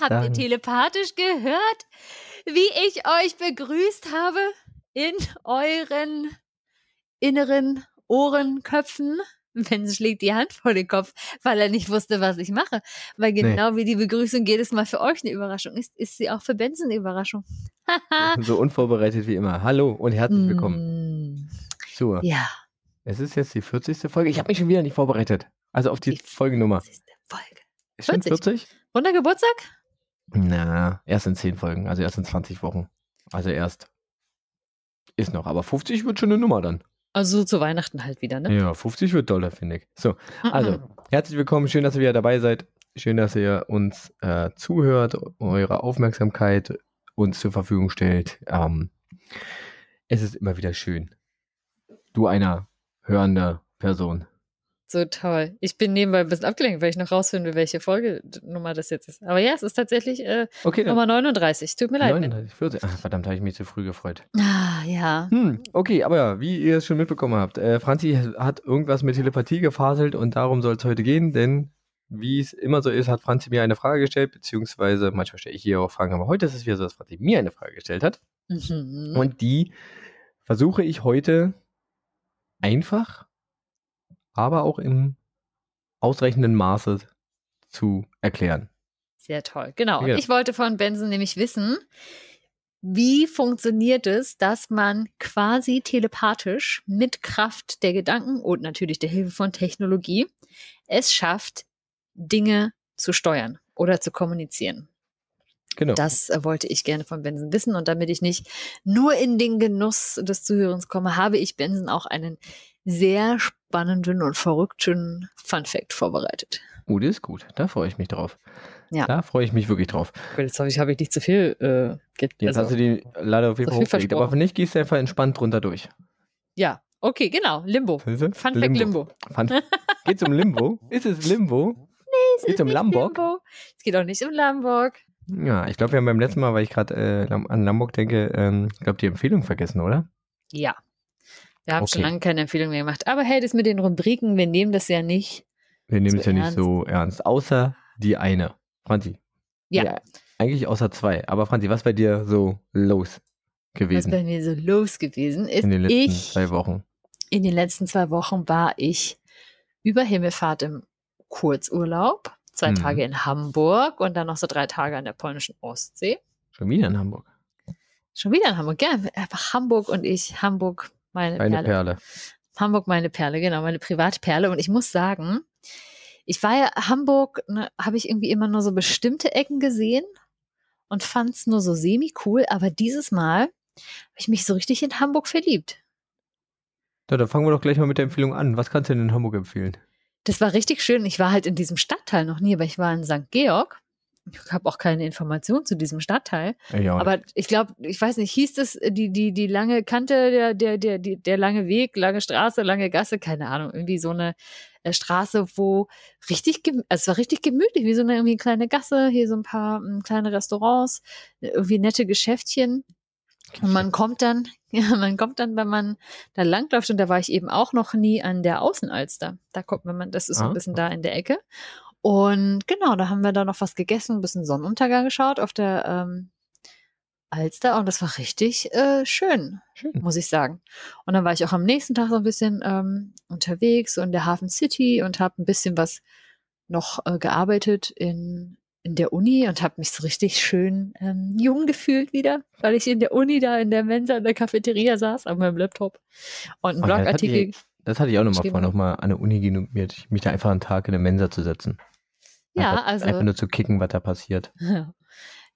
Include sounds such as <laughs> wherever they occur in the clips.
Habt ihr sagen? telepathisch gehört, wie ich euch begrüßt habe in euren inneren Ohrenköpfen? Benson schlägt die Hand vor den Kopf, weil er nicht wusste, was ich mache. Weil genau wie die Begrüßung jedes Mal für euch eine Überraschung ist, ist sie auch für Benson eine Überraschung. <laughs> So unvorbereitet wie immer. Hallo und herzlich willkommen. Mm, So, Ja, es ist jetzt die 40. Folge. Ich habe mich schon wieder nicht vorbereitet. Also auf die, Die Folgennummer. 40. Folge. Ist schon 40? 40? Runder Geburtstag? Na, erst in 10 Folgen, also erst in 20 Wochen. Also erst. Ist noch, aber 50 wird schon eine Nummer dann. Also zu Weihnachten halt wieder, ne? Ja, 50 wird doller, finde ich. So, also, herzlich willkommen. Schön, dass ihr wieder dabei seid. Schön, dass ihr uns äh, zuhört, eure Aufmerksamkeit uns zur Verfügung stellt. Ähm, es ist immer wieder schön. Du einer hörende Person. So toll. Ich bin nebenbei ein bisschen abgelenkt, weil ich noch rausfinden will, welche Folgenummer das jetzt ist. Aber ja, es ist tatsächlich äh, Okay. Nummer 39. Tut mir leid. 39, 40. Ach, verdammt, habe ich mich zu früh gefreut. Ah, ja. Hm, okay, aber ja, wie ihr es schon mitbekommen habt, äh, Franzi hat irgendwas mit Telepathie gefaselt und darum soll es heute gehen, denn wie es immer so ist, hat Franzi mir eine Frage gestellt, beziehungsweise manchmal stelle ich hier auch Fragen, aber heute ist es wieder so, dass Franzi mir eine Frage gestellt hat Mhm. und die versuche ich heute einfach, aber auch im ausreichenden Maße zu erklären. Sehr toll. Genau. Und ich wollte von Benson nämlich wissen, wie funktioniert es, dass man quasi telepathisch mit Kraft der Gedanken und natürlich der Hilfe von Technologie es schafft, Dinge zu steuern oder zu kommunizieren. Genau. Das äh, wollte ich gerne von Benson wissen. Und damit ich nicht nur in den Genuss des Zuhörens komme, habe ich Benson auch einen sehr spannenden und verrückten Fun Fact vorbereitet. Oh, das ist gut. Da freue ich mich drauf. Ja. Da freue ich mich wirklich drauf. Jetzt habe ich, habe ich nicht zu viel äh, ge- Jetzt also- hast du die leider auf jeden Fall hochgelegt, aber wenn nicht, gehst du einfach entspannt drunter durch. Ja, okay, genau. Limbo. Fun Fact Limbo. Fun Geht's um Limbo? <laughs> Ist es Limbo? Es Geht's um nicht Lamborg? Limbo. Es geht auch nicht um Lamborg. Ja, ich glaube, wir haben beim letzten Mal, weil ich gerade äh, an Lamborg denke, ähm, ich glaube, die Empfehlung vergessen, oder? Ja. Wir haben Okay. schon lange keine Empfehlung mehr gemacht. Aber hey, das mit den Rubriken, wir nehmen das ja nicht. Wir nehmen So es ja nicht ernst. so ernst. Außer die eine. Franzi. Ja. Eigentlich außer zwei. Aber Franzi, was bei dir so los Was gewesen bei mir so los gewesen ist. in den letzten ich, zwei Wochen? in den letzten zwei Wochen war ich über Himmelfahrt im Kurzurlaub. Zwei Mhm. Tage in Hamburg und dann noch so drei Tage an der polnischen Ostsee. Schon wieder in Hamburg. Schon wieder in Hamburg, gell? Einfach Hamburg und ich. Hamburg, meine Eine Perle. Perle. Hamburg meine Perle, genau, meine Privatperle. Und ich muss sagen, ich war ja Hamburg, ne, habe ich irgendwie immer nur so bestimmte Ecken gesehen und fand es nur so semi-cool. Aber dieses Mal habe ich mich so richtig in Hamburg verliebt. Ja, dann fangen wir doch gleich mal mit der Empfehlung an. Was kannst du denn in Hamburg empfehlen? Das war richtig schön. Ich war halt in diesem Stadtteil noch nie, aber ich war in St. Georg. Ich habe auch keine Information zu diesem Stadtteil. Ja, Aber ich glaube, ich weiß nicht, hieß das äh, die, die, die lange Kante, der, der, der, der lange Weg, lange Straße, lange Gasse, keine Ahnung, irgendwie so eine äh, Straße, wo richtig, also es war richtig gemütlich, wie so eine irgendwie kleine Gasse, hier so ein paar ähm, kleine Restaurants, äh, irgendwie nette Geschäftchen. Und man kommt dann, <laughs> ja, man kommt dann, wenn man da langläuft, und da war ich eben auch noch nie an der Außenalster. Da kommt, man, das ist so Ah. ein bisschen da in der Ecke. Und genau, da haben wir da noch was gegessen, ein bisschen Sonnenuntergang geschaut auf der ähm, Alster und das war richtig äh, schön, schön. muss ich sagen. Und dann war ich auch am nächsten Tag so ein bisschen ähm, unterwegs so in der Hafen City und habe ein bisschen was noch äh, gearbeitet in, in der Uni und habe mich so richtig schön ähm, jung gefühlt wieder, weil ich in der Uni da in der Mensa in der Cafeteria saß an meinem Laptop und einen das hatte Blogartikel. ich- Das hatte ich auch nochmal vor, nochmal an der Uni mir, mich da einfach einen Tag in der Mensa zu setzen. Ja, einfach, also Einfach nur zu kicken, was da passiert. Ja. <laughs>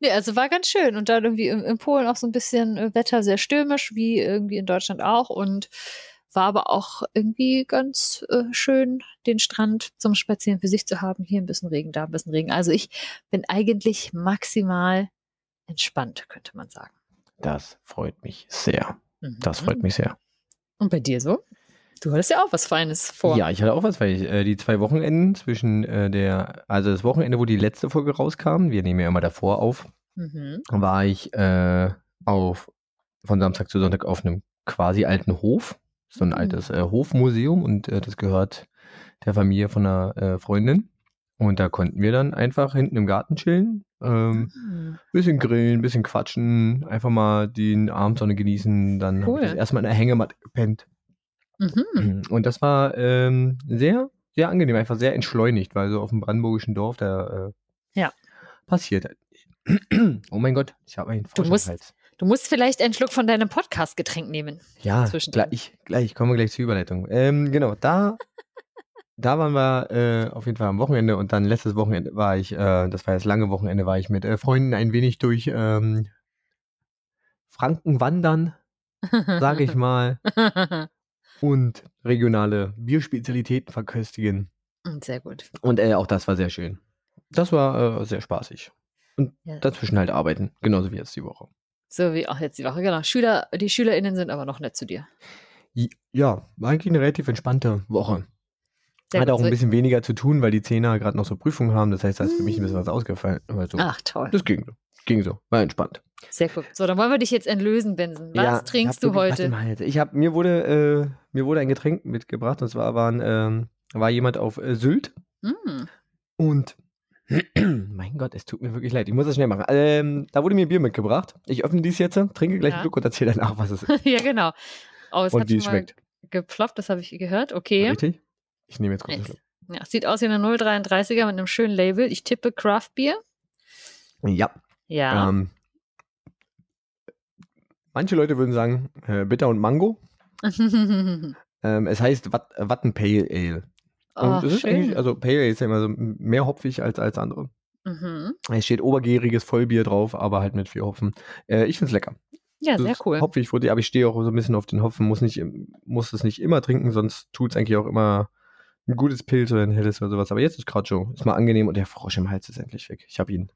Nee, also war ganz schön. Und dann irgendwie in, in Polen auch so ein bisschen äh, Wetter sehr stürmisch, wie irgendwie in Deutschland auch. Und war aber auch irgendwie ganz äh, schön, den Strand zum Spazieren für sich zu haben. Hier ein bisschen Regen, da ein bisschen Regen. Also ich bin eigentlich maximal entspannt, könnte man sagen. Das freut mich sehr. Das Mhm. freut mich sehr. Und bei dir so? Du hattest ja auch was Feines vor. Ja, ich hatte auch was, weil ich, äh, die zwei Wochenenden zwischen äh, der, also das Wochenende, wo die letzte Folge rauskam, wir nehmen ja immer davor auf, Mhm. war ich äh, auf von Samstag zu Sonntag auf einem quasi alten Hof, so ein Mhm. altes äh, Hofmuseum und äh, das gehört der Familie von einer Freundin. Und da konnten wir dann einfach hinten im Garten chillen, ähm, Hm. bisschen grillen, bisschen quatschen, einfach mal die Abendsonne genießen. Dann habe Cool. ich das erstmal in der Hängematte gepennt. Mhm. Und das war ähm, sehr, sehr angenehm, einfach sehr entschleunigt, weil so auf dem brandenburgischen Dorf, da äh, Ja. passiert. <clears throat> Oh mein Gott, ich habe einen Du musst- Hals. Du musst vielleicht einen Schluck von deinem Podcast-Getränk nehmen. Ja, gleich, gleich, kommen wir gleich zur Überleitung. Ähm, genau, da, <laughs> da waren wir äh, auf jeden Fall am Wochenende und dann letztes Wochenende war ich, äh, das war das lange Wochenende, war ich mit äh, Freunden ein wenig durch ähm, Franken wandern, sage ich <laughs> mal, <laughs> und regionale Bierspezialitäten verköstigen. Sehr gut. Und äh, auch das war sehr schön. Das war äh, sehr spaßig. Und Ja. dazwischen halt arbeiten, genauso wie jetzt die Woche. So wie auch jetzt die Woche, genau. Schüler, die SchülerInnen sind aber noch nett zu dir. Ja, war eigentlich eine relativ entspannte Woche. Sehr Hat gut. auch ein bisschen weniger zu tun, weil die Zehner gerade noch so Prüfungen haben. Das heißt, da ist für mich ein bisschen was ausgefallen. Aber so, Ach, toll. das ging so. Ging so. War entspannt. Sehr gut. So, dann wollen wir dich jetzt entlösen, Benson. Was Ja, trinkst du wirklich heute? im Hals. Ich hab, mir wurde, äh, mir wurde ein Getränk mitgebracht. Und zwar waren, ähm, war jemand auf äh, Sylt. Mm. Und <clears throat> mein Gott, es tut mir wirklich leid. Ich muss das schnell machen. Ähm, da wurde mir Bier mitgebracht. Ich öffne dies jetzt, trinke gleich Ja. einen Schluck und erzähle danach, was es <laughs> ist. ja, genau. Oh, es und hat wie es mal schmeckt. geploppt, das habe ich gehört. Okay. Richtig? Ich nehme jetzt kurz einen. Schluck. Ja, sieht aus wie eine 033er mit einem schönen Label. Ich tippe Craft Beer. Ja. Ja. Ähm, manche Leute würden sagen, äh, Bitter und Mango. <laughs> Ähm, es heißt Wat Watten Pale Ale. Und oh, es ist schön. eigentlich, also Pale Ale ist ja immer so mehr hopfig als, als andere. mhm. Es steht obergäriges Vollbier drauf, aber halt mit viel Hopfen. Äh, ich finde es lecker. Ja, Es sehr cool. Hopfig, fruchtig, aber ich stehe auch so ein bisschen auf den Hopfen, muss, nicht, muss es nicht immer trinken, sonst tut es eigentlich auch immer ein gutes Pilz oder ein helles oder sowas. Aber jetzt ist gerade schon, ist mal angenehm und der Frosch im Hals ist endlich weg. Ich habe ihn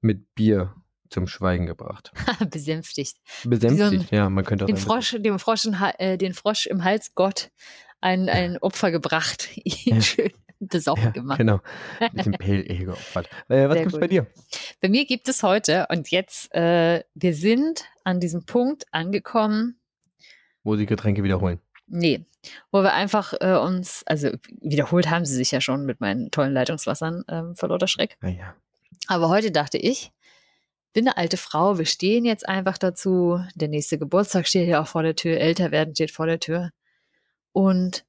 mit Bier zum Schweigen gebracht. <laughs> Besänftigt. Besänftigt, ja, man könnte auch Den Frosch, dem Frosch, äh, den Frosch im Hals Gott ein, ein <laughs> Opfer gebracht. <laughs> Ihn Ja. schön besoffen Ja, gemacht. genau. Ein bisschen Pale Ale geopfert. Äh, was gibt's gut. bei dir? Bei mir gibt es heute, und jetzt, äh, wir sind an diesem Punkt angekommen, Wo sie Getränke wiederholen. nee, wo wir einfach äh, uns, also wiederholt haben sie sich ja schon mit meinen tollen Leitungswassern ähm, vor lauter Schreck. Naja. Aber heute dachte ich, bin eine alte Frau, wir stehen jetzt einfach dazu. Der nächste Geburtstag steht ja auch vor der Tür, älter werden steht vor der Tür. Und,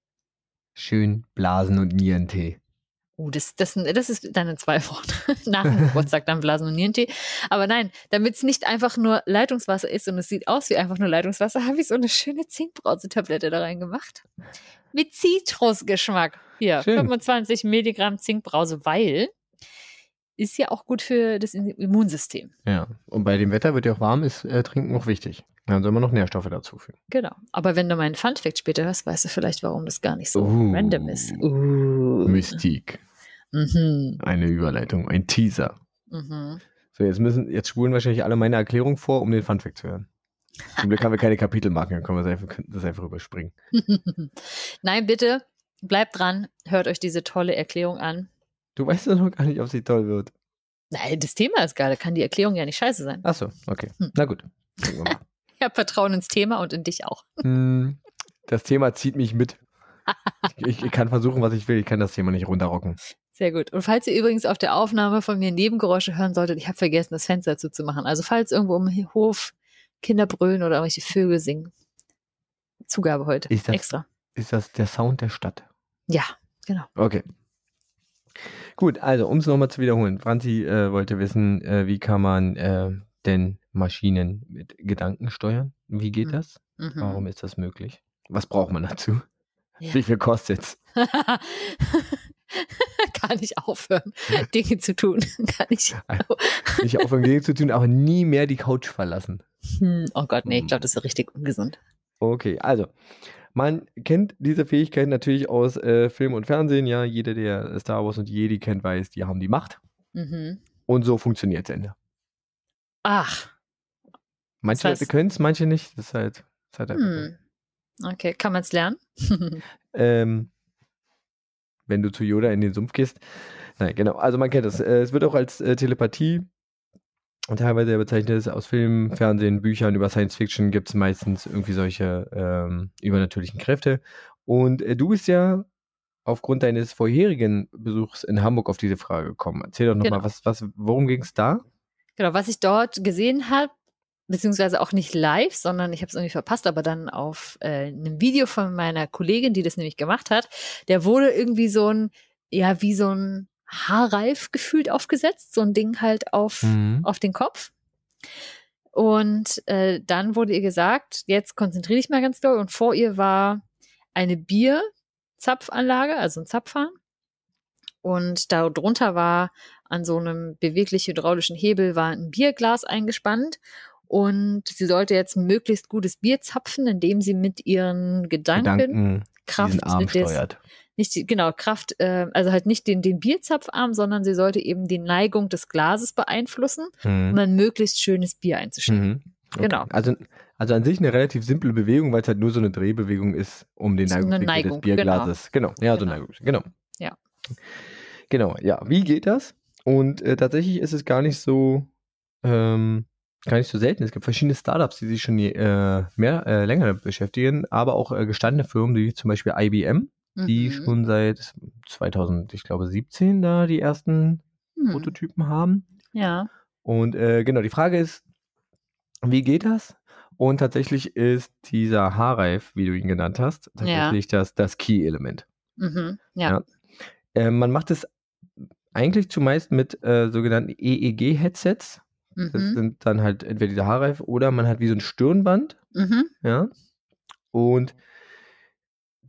Schön Blasen und Nierentee. uh, das, das, das ist dann in zwei Wochen <laughs> nach dem Geburtstag dann Blasen und Nierentee. Aber nein, damit es nicht einfach nur Leitungswasser ist und es sieht aus wie einfach nur Leitungswasser, habe ich so eine schöne Zinkbrausetablette da reingemacht. Mit Zitrusgeschmack. Hier, Schön. 25 Milligramm Zinkbrause, weil ist ja auch gut für das Immunsystem. Ja. Und bei dem Wetter wird ja auch warm, ist äh, Trinken auch wichtig. Dann soll man noch Nährstoffe dazufügen. Genau. Aber wenn du meinen Funfact später hörst, weißt du vielleicht, warum das gar nicht so Uh. random ist. Uh. Mystik. Mhm. Eine Überleitung, ein Teaser. Mhm. So, jetzt müssen, jetzt spulen wahrscheinlich alle meine Erklärung vor, um den Funfact zu hören. Zum Glück haben wir keine Kapitelmarken, dann können wir das einfach, das einfach überspringen. <laughs> Nein, bitte, bleibt dran, hört euch diese tolle Erklärung an. Du weißt doch noch gar nicht, ob sie toll wird. Nein, das Thema ist geil, da kann die Erklärung ja nicht scheiße sein. Achso, okay. Hm. Na gut. Ich <laughs> habe Vertrauen ins Thema und in dich auch. Hm, das Thema zieht mich mit. <laughs> Ich, ich kann versuchen, was ich will. Ich kann das Thema nicht runterrocken. Sehr gut. Und falls ihr übrigens auf der Aufnahme von mir Nebengeräusche hören solltet, ich habe vergessen, das Fenster zuzumachen. Also falls irgendwo im Hof Kinder brüllen oder irgendwelche Vögel singen. Zugabe heute. Ist das- Extra. Ist das der Sound der Stadt? Ja, genau. Okay. Gut, also um es nochmal zu wiederholen. Franzi äh, wollte wissen, äh, wie kann man äh, denn Maschinen mit Gedanken steuern? Wie geht Mhm. das? Mhm. Warum ist das möglich? Was braucht man dazu? Ja. Wie viel kostet's? <laughs> Kann ich aufhören, <laughs> Dinge zu tun. <laughs> Kann ich. Nicht aufhören, Dinge zu tun, aber nie mehr die Couch verlassen. Hm, oh Gott, nee, ich glaube, das ist richtig ungesund. Okay, also man kennt diese Fähigkeit natürlich aus äh, Film und Fernsehen. Ja, jeder, der Star Wars und Jedi kennt, weiß, die haben die Macht. Mhm. Und so funktioniert es Ende. Ach, Manche Das heißt- können es, manche nicht. Das ist halt, das ist halt hm. okay, kann man es lernen? <laughs> Ähm, wenn du zu Yoda in den Sumpf gehst. Nein, genau. Also man kennt das. Äh, es wird auch als äh, Telepathie teilweise bezeichnet. ist Aus Filmen, Fernsehen, Büchern über Science Fiction gibt es meistens irgendwie solche ähm, übernatürlichen Kräfte. Und äh, du bist ja aufgrund deines vorherigen Besuchs in Hamburg auf diese Frage gekommen. Erzähl doch nochmal, Genau. was, was, worum ging es da? Genau, was ich dort gesehen habe, beziehungsweise auch nicht live, sondern ich habe es irgendwie verpasst, aber dann auf äh, einem Video von meiner Kollegin, die das nämlich gemacht hat, der wurde irgendwie so ein, ja, wie so ein Haarreif gefühlt aufgesetzt, so ein Ding halt auf, Mhm. auf den Kopf. Und äh, dann wurde ihr gesagt, jetzt konzentriere dich mal ganz doll. Und vor ihr war eine Bierzapfanlage, also ein Zapfhahn. Und darunter war an so einem beweglich hydraulischen Hebel war ein Bierglas eingespannt. Und sie sollte jetzt möglichst gutes Bier zapfen, indem sie mit ihren Gedanken, Gedanken Kraft Arm des. Nicht die, genau, Kraft, äh, also halt nicht den, den Bierzapfarm, sondern sie sollte eben die Neigung des Glases beeinflussen, um Mhm. ein möglichst schönes Bier einzuschenken. Mhm. Okay. Genau. Also, also an sich eine relativ simple Bewegung, weil es halt nur so eine Drehbewegung ist, um den So Neigungswinkel Neigung, des Bierglases. Genau. Ja, so Genau. Neigung. Genau. Ja. Genau, ja. Wie geht das? Und äh, tatsächlich ist es gar nicht so, ähm, gar nicht so selten. Es gibt verschiedene Startups, die sich schon äh, mehr, äh, länger beschäftigen, aber auch äh, gestandene Firmen, wie zum Beispiel IBM, die Mhm. schon seit 2000, ich glaube 17 da die ersten Hm. Prototypen haben. Ja. Und äh, genau, die Frage ist, wie geht das? Und tatsächlich ist dieser Haarreif, wie du ihn genannt hast, tatsächlich das, das Key-Element. Mhm. Ja. Ja. Äh, man macht es eigentlich zumeist mit äh, sogenannten EEG-Headsets. Das Mhm. sind dann halt entweder dieser Haarreif oder man hat wie so ein Stirnband, Mhm. ja. Und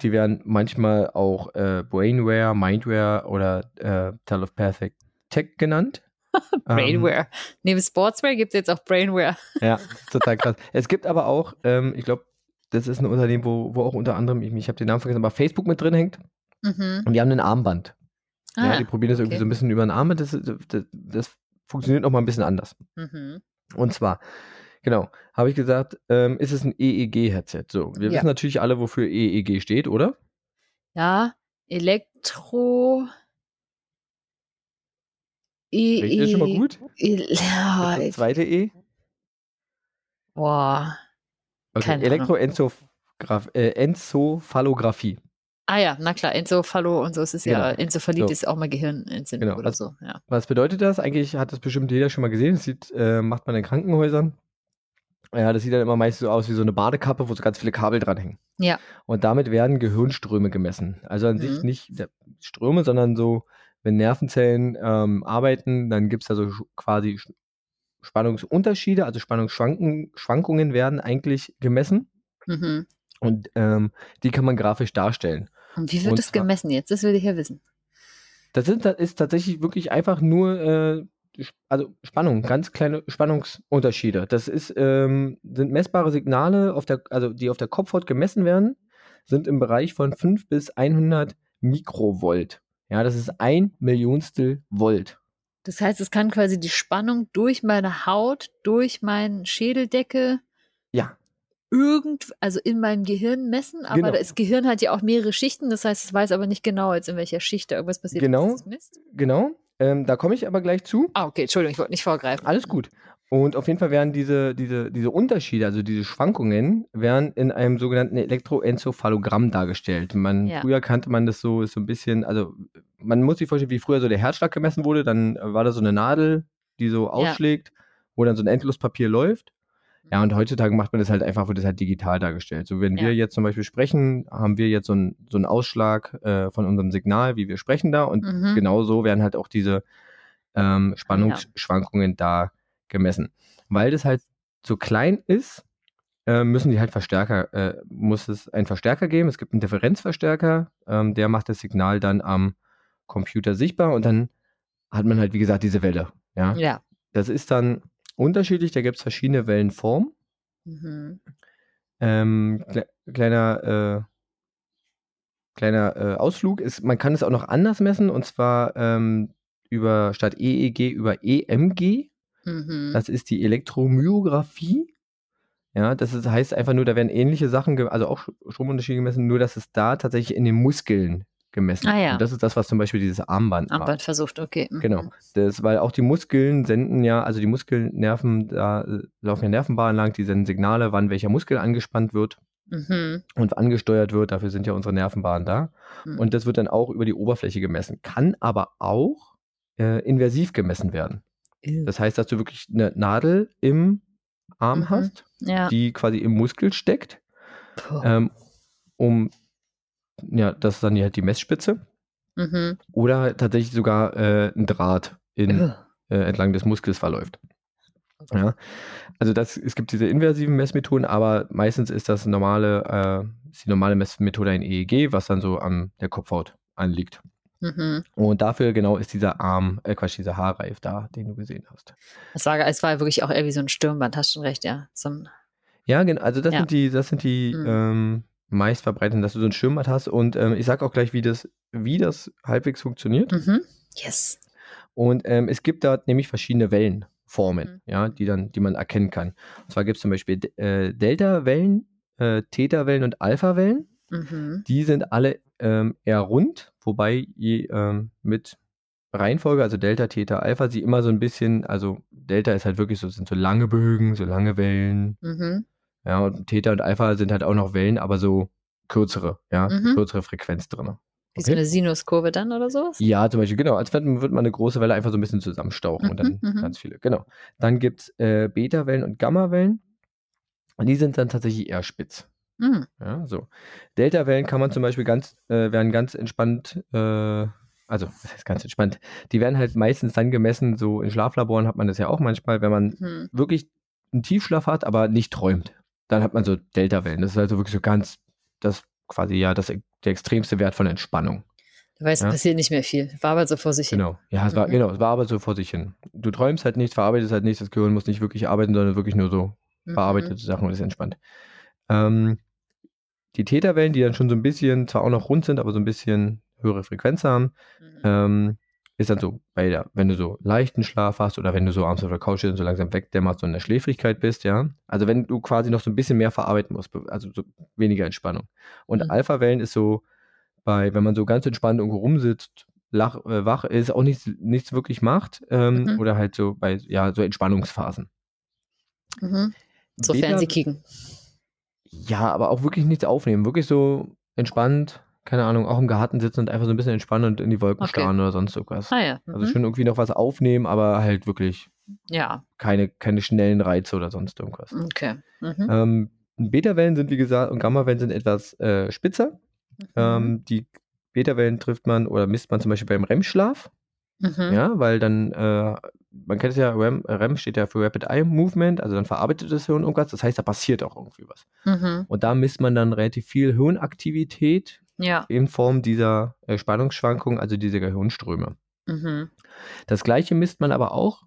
die werden manchmal auch äh, Brainware, Mindware oder äh, Telepathic Tech genannt. <laughs> Ähm, Brainware. Neben Sportswear gibt es jetzt auch Brainware. Ja, total krass. Es gibt aber auch, ähm, ich glaube, das ist ein Unternehmen, wo, wo auch unter anderem, ich, ich habe den Namen vergessen, aber Facebook mit drin hängt Mhm. und die haben ein Armband. ja, Ah, die probieren das irgendwie okay. so ein bisschen über den Arm. Das, das, das funktioniert nochmal ein bisschen anders. mhm. Und zwar, genau, habe ich gesagt, ähm, ist es ein EEG-Headset. So, wir Ja. wissen natürlich alle, wofür EEG steht, oder? Ja, Elektro. E Richtig, ist schon mal E- gut. E <laughs> ja, Das zweite E. boah. Okay, Keine Ahnung. Elektroenzephalographie. Äh. Ah ja, na klar, Enzephalo und so. Es ist ja, Genau. Enzephalitis So. ist auch mal Gehirnentzündung Genau, oder so. Ja. Was bedeutet das? Eigentlich hat das bestimmt jeder schon mal gesehen. Das sieht, äh, macht man in Krankenhäusern. Ja, das sieht dann immer meist so aus wie so eine Badekappe, wo so ganz viele Kabel dranhängen. Ja. Und damit werden Gehirnströme gemessen. Also an sich Mhm. nicht der Ströme, sondern so, wenn Nervenzellen ähm, arbeiten, dann gibt es da so quasi Sch- Spannungsunterschiede, also Spannungsschwankungen Schwankungen werden eigentlich gemessen. Mhm. Und ähm, die kann man grafisch darstellen. Und wie wird Und das gemessen jetzt? Das will ich ja wissen. Das sind, das ist tatsächlich wirklich einfach nur, äh, also Spannung, ganz kleine Spannungsunterschiede. Das ist, ähm, sind messbare Signale, auf der, also die auf der Kopfhaut gemessen werden, sind im Bereich von 5 bis 100 Mikrovolt. Ja, das ist ein Millionstel Volt. Das heißt, es kann quasi die Spannung durch meine Haut, durch meinen Schädeldecke Ja, irgend, also in meinem Gehirn messen, aber Genau. das Gehirn hat ja auch mehrere Schichten, das heißt, es weiß aber nicht genau, jetzt in welcher Schicht da irgendwas passiert. Genau. genau. Ähm, da komme ich aber gleich zu. Ah, okay, Entschuldigung, ich wollte nicht vorgreifen. Alles gut. Und auf jeden Fall werden diese, diese, diese Unterschiede, also diese Schwankungen, werden in einem sogenannten Elektroenzephalogramm dargestellt. Man, Ja. Früher kannte man das so, ist so ein bisschen, also man muss sich vorstellen, wie früher so der Herzschlag gemessen wurde, dann war da so eine Nadel, die so ausschlägt, wo dann so ein Endlospapier läuft. Ja, und heutzutage macht man das halt einfach, wird das halt digital dargestellt. So, wenn Ja. wir jetzt zum Beispiel sprechen, haben wir jetzt so einen so einen Ausschlag äh, von unserem Signal, wie wir sprechen da. Und Mhm. genau so werden halt auch diese ähm, Spannungsschwankungen da gemessen. Weil das halt so klein ist, äh, müssen die halt Verstärker, äh, muss es einen Verstärker geben. Es gibt einen Differenzverstärker, ähm, der macht das Signal dann am Computer sichtbar und dann hat man halt, wie gesagt, diese Welle. Ja, Ja. das ist dann unterschiedlich, da gibt es verschiedene Wellenformen. Mhm. Ähm, kle kleiner äh, kleiner äh, Ausflug ist, man kann es auch noch anders messen und zwar ähm, über statt EEG über EMG. Mhm. Das ist die Elektromyographie. Ja, das ist, heißt einfach nur, da werden ähnliche Sachen, also auch Sch- Stromunterschiede gemessen, nur dass es da tatsächlich in den Muskeln gemessen Ah, ja. Und das ist das, was zum Beispiel dieses Armband macht. Armband versucht, okay. Mhm. Genau. Das, weil auch die Muskeln senden ja, also die Muskelnerven, da äh, laufen ja Nervenbahnen lang, die senden Signale, wann welcher Muskel angespannt wird. Mhm. und angesteuert wird. Dafür sind ja unsere Nervenbahnen da. Mhm. Und das wird dann auch über die Oberfläche gemessen. Kann aber auch äh, inversiv gemessen werden. Das heißt, dass du wirklich eine Nadel im Arm Mhm. hast, ja. die quasi im Muskel steckt, ähm, um, ja, das ist dann halt die Messspitze. mhm. Oder tatsächlich sogar äh, ein Draht in, <clears throat> äh, entlang des Muskels verläuft. Ja, also das, es gibt diese inversiven Messmethoden, aber meistens ist das normale, äh, ist die normale Messmethode ein EEG, was dann so an der Kopfhaut anliegt. Mhm. Und dafür genau ist dieser Arm, äh Quatsch, dieser Haarreif da, den du gesehen hast. Es war, es war wirklich auch eher wie so ein Stirnband, hast schon recht, ja. So ein, Ja, genau, also das Ja. sind die, das sind die Mhm. ähm, meist verbreiteten, dass du so ein Schirmbad hast und ähm, ich sag auch gleich, wie das, wie das halbwegs funktioniert. mhm. Yes. Und ähm, es gibt da nämlich verschiedene Wellenformen, Mhm. ja, die dann, die man erkennen kann. Und zwar gibt es zum Beispiel äh, Delta-Wellen, äh, Theta-Wellen und Alpha-Wellen. Mhm. Die sind alle ähm, eher rund, wobei je, ähm, mit Reihenfolge, also Delta, Theta, Alpha, sie immer so ein bisschen, also Delta ist halt wirklich so, sind so lange Bögen, so lange Wellen. Mhm. Ja, und Theta und Alpha sind halt auch noch Wellen, aber so kürzere, ja, Mhm. kürzere Frequenz drin. Wie so eine Sinuskurve dann oder sowas? Ja, zum Beispiel, genau. Als würde wird man eine große Welle einfach so ein bisschen zusammenstauchen und dann Mhm, mhm. ganz viele. Genau. Dann gibt es äh, Beta-Wellen und Gamma-Wellen. Und die sind dann tatsächlich eher spitz. Mhm. Ja, so. Delta-Wellen kann man zum Beispiel ganz, äh, werden ganz entspannt, äh, also, was heißt ganz entspannt? Die werden halt meistens dann gemessen, so in Schlaflaboren hat man das ja auch manchmal, wenn man Mhm. wirklich einen Tiefschlaf hat, aber nicht träumt. Dann hat man so Delta-Wellen. Das ist also wirklich so ganz, das quasi ja das, der extremste Wert von Entspannung. Du weißt, Ja. passiert nicht mehr viel. War aber so vor sich hin. Genau. Ja, es war, Mhm. genau, es war aber so vor sich hin. Du träumst halt nichts, verarbeitest halt nichts, das Gehirn muss nicht wirklich arbeiten, sondern wirklich nur so Mhm. verarbeitete Sachen und ist entspannt. Ähm, die Theta-Wellen, die dann schon so ein bisschen, zwar auch noch rund sind, aber so ein bisschen höhere Frequenz haben, Mhm. ähm, ist dann so, bei der, wenn du so leichten Schlaf hast oder wenn du so abends auf der Couch sitzt und so langsam wegdämmerst und in der Schläfrigkeit bist, ja. Also wenn du quasi noch so ein bisschen mehr verarbeiten musst, also so weniger Entspannung. Und Mhm. Alpha-Wellen ist so bei, wenn man so ganz entspannt irgendwo rumsitzt, lach, äh, wach ist, auch nichts, nichts wirklich macht, ähm, Mhm. oder halt so bei, ja, so Entspannungsphasen. Mhm. So Beta- Fernseh kicken. Ja, aber auch wirklich nichts aufnehmen. Wirklich so entspannt, keine Ahnung, auch im Garten sitzen und einfach so ein bisschen entspannen und in die Wolken Okay. starren oder sonst irgendwas. Ah ja. Mhm. Also schon irgendwie noch was aufnehmen, aber halt wirklich ja. keine, keine schnellen Reize oder sonst irgendwas. Okay. Mhm. Ähm, Beta-Wellen sind, wie gesagt, und Gamma-Wellen sind etwas äh, spitzer. Mhm. Ähm, die Beta-Wellen trifft man oder misst man zum Beispiel beim REM-Schlaf, Mhm. ja, weil dann, äh, man kennt es ja, REM, REM steht ja für Rapid Eye Movement, also dann verarbeitet das Hirn irgendwas, das heißt, da passiert auch irgendwie was. Mhm. Und da misst man dann relativ viel Hirnaktivität Ja. in Form dieser äh, Spannungsschwankungen, also dieser Gehirnströme. Mhm. Das gleiche misst man aber auch,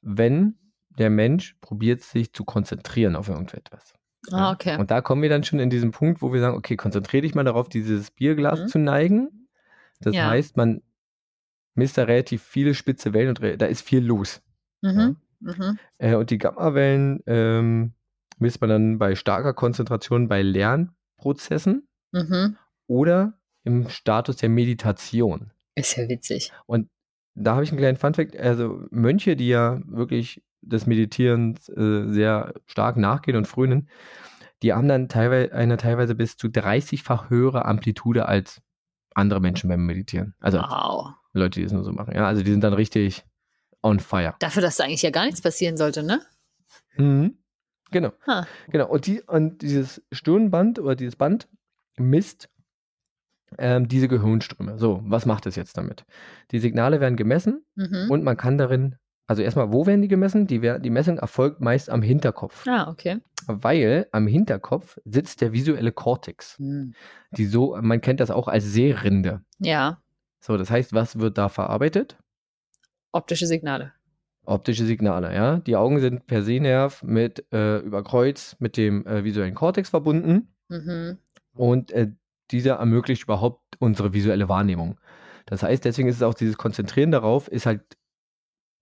wenn der Mensch probiert, sich zu konzentrieren auf irgendetwas. Ah, okay. Und da kommen wir dann schon in diesen Punkt, wo wir sagen, okay, konzentriere dich mal darauf, dieses Bierglas Mhm. zu neigen. Das Ja. heißt, man misst da relativ viele spitze Wellen und da ist viel los. Mhm. Mhm. Äh, und die Gammawellen ähm, misst man dann bei starker Konzentration bei Lernprozessen Mhm. Oder im Status der Meditation. Ist ja witzig. Und da habe ich einen kleinen Funfact. Also Mönche, die ja wirklich des Meditierens äh, sehr stark nachgehen und frönen, die haben dann teilweise eine teilweise bis zu 30-fach höhere Amplitude als andere Menschen beim Meditieren. Also Wow. Leute, die es nur so machen. Ja, also die sind dann richtig on fire. Dafür, dass da eigentlich ja gar nichts passieren sollte, ne? Mhm. Genau. Ha. Genau. Und, die, und dieses Stirnband oder dieses Band misst ähm, diese Gehirnströme. So, was macht es jetzt damit? Die Signale werden gemessen Mhm. und man kann darin, also erstmal, wo werden die gemessen? Die, die Messung erfolgt meist am Hinterkopf, Ah, okay. weil am Hinterkopf sitzt der visuelle Kortex. Mhm. Die so, man kennt das auch als Sehrinde. Ja. So, das heißt, was wird da verarbeitet? Optische Signale. Optische Signale, ja. Die Augen sind per Sehnerv mit äh, über Kreuz mit dem äh, visuellen Kortex verbunden Mhm. und äh, dieser ermöglicht überhaupt unsere visuelle Wahrnehmung. Das heißt, deswegen ist es auch dieses Konzentrieren darauf, ist halt,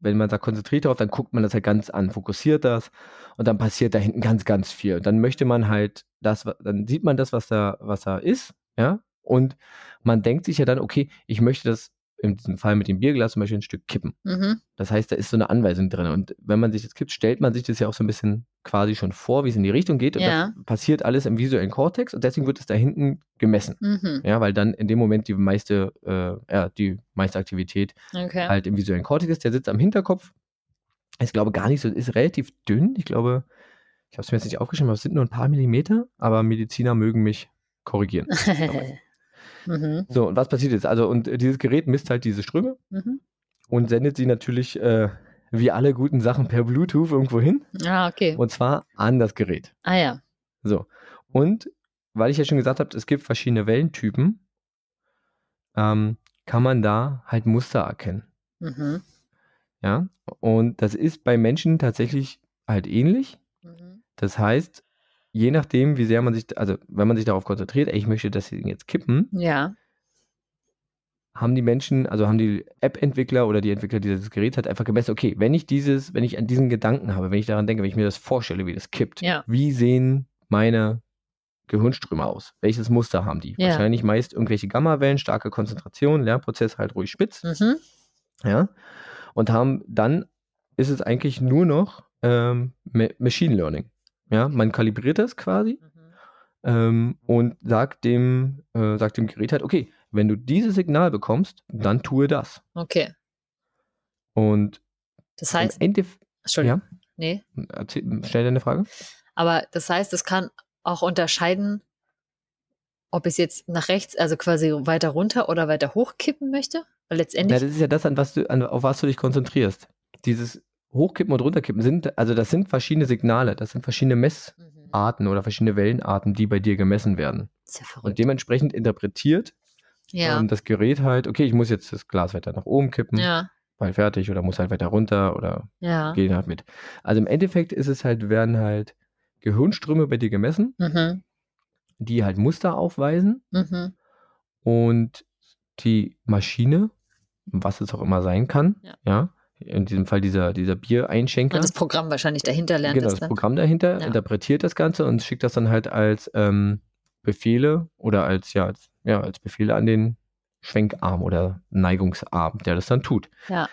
wenn man sagt, konzentriert darauf, dann guckt man das halt ganz an, fokussiert das und dann passiert da hinten ganz, ganz viel. Und dann möchte man halt das, dann sieht man das, was da, was da ist, ja, und man denkt sich ja dann, okay, ich möchte das in diesem Fall mit dem Bierglas zum Beispiel ein Stück kippen. Mhm. Das heißt, da ist so eine Anweisung drin. Und wenn man sich das kippt, stellt man sich das ja auch so ein bisschen quasi schon vor, wie es in die Richtung geht. Und Ja. das passiert alles im visuellen Kortex und deswegen wird es da hinten gemessen. Mhm. Ja, weil dann in dem Moment die meiste, äh, ja, die meiste Aktivität Okay. halt im visuellen Kortex ist. Der sitzt am Hinterkopf. Ich glaube gar nicht so, ist relativ dünn. Ich glaube, ich habe es mir jetzt nicht aufgeschrieben, aber es sind nur ein paar Millimeter, aber Mediziner mögen mich korrigieren. <laughs> mhm. So, und was passiert jetzt? Also, und dieses Gerät misst halt diese Ströme Mhm. und sendet sie natürlich, äh, wie alle guten Sachen, per Bluetooth irgendwo hin. Ah, okay. Und zwar an das Gerät. Ah ja. So. Und weil ich ja schon gesagt habe, es gibt verschiedene Wellentypen, ähm, kann man da halt Muster erkennen. Mhm. Ja. Und das ist bei Menschen tatsächlich halt ähnlich. Mhm. Das heißt, je nachdem, wie sehr man sich, also wenn man sich darauf konzentriert, ey, ich möchte das Ding jetzt kippen, Ja. haben die Menschen, also haben die App-Entwickler oder die Entwickler dieses Geräts halt einfach gemessen, okay, wenn ich dieses, wenn ich an diesen Gedanken habe, wenn ich daran denke, wenn ich mir das vorstelle, wie das kippt, Ja. wie sehen meine Gehirnströme aus? Welches Muster haben die? Ja. Wahrscheinlich meist irgendwelche Gammawellen, starke Konzentration, Lernprozess halt ruhig spitz, Mhm. ja. Und haben dann ist es eigentlich nur noch ähm, Ma- Machine Learning. Ja, man kalibriert das quasi Mhm. ähm, und sagt dem, äh, sagt dem Gerät halt, okay, wenn du dieses Signal bekommst, dann tue das. Okay. Und Das im heißt, Endeffekt, Entschuldigung. Nee. erzähl, stell dir eine Frage. Aber das heißt, es kann auch unterscheiden, ob ich es jetzt nach rechts, also quasi weiter runter oder weiter hoch kippen möchte. Weil Na, letztendlich. das ist ja das, an was du, an, auf was du dich konzentrierst. Dieses Hochkippen und Runterkippen sind, also das sind verschiedene Signale, das sind verschiedene Messarten Mhm. oder verschiedene Wellenarten, die bei dir gemessen werden. ja Und dementsprechend interpretiert Ja. ähm, das Gerät halt, okay, ich muss jetzt das Glas weiter nach oben kippen, ja. weil fertig, oder muss halt weiter runter oder Ja. gehen halt mit. Also im Endeffekt ist es halt, werden halt Gehirnströme bei dir gemessen, Mhm. die halt Muster aufweisen Mhm. und die Maschine, was es auch immer sein kann, Ja. In diesem Fall dieser, dieser Biereinschenker, Und das Programm wahrscheinlich dahinter lernt genau, das dann. Programm dahinter Ja. interpretiert das Ganze und schickt das dann halt als ähm, Befehle oder als, ja, als, ja, als Befehle an den Schwenkarm oder Neigungsarm, der das dann tut. Ja.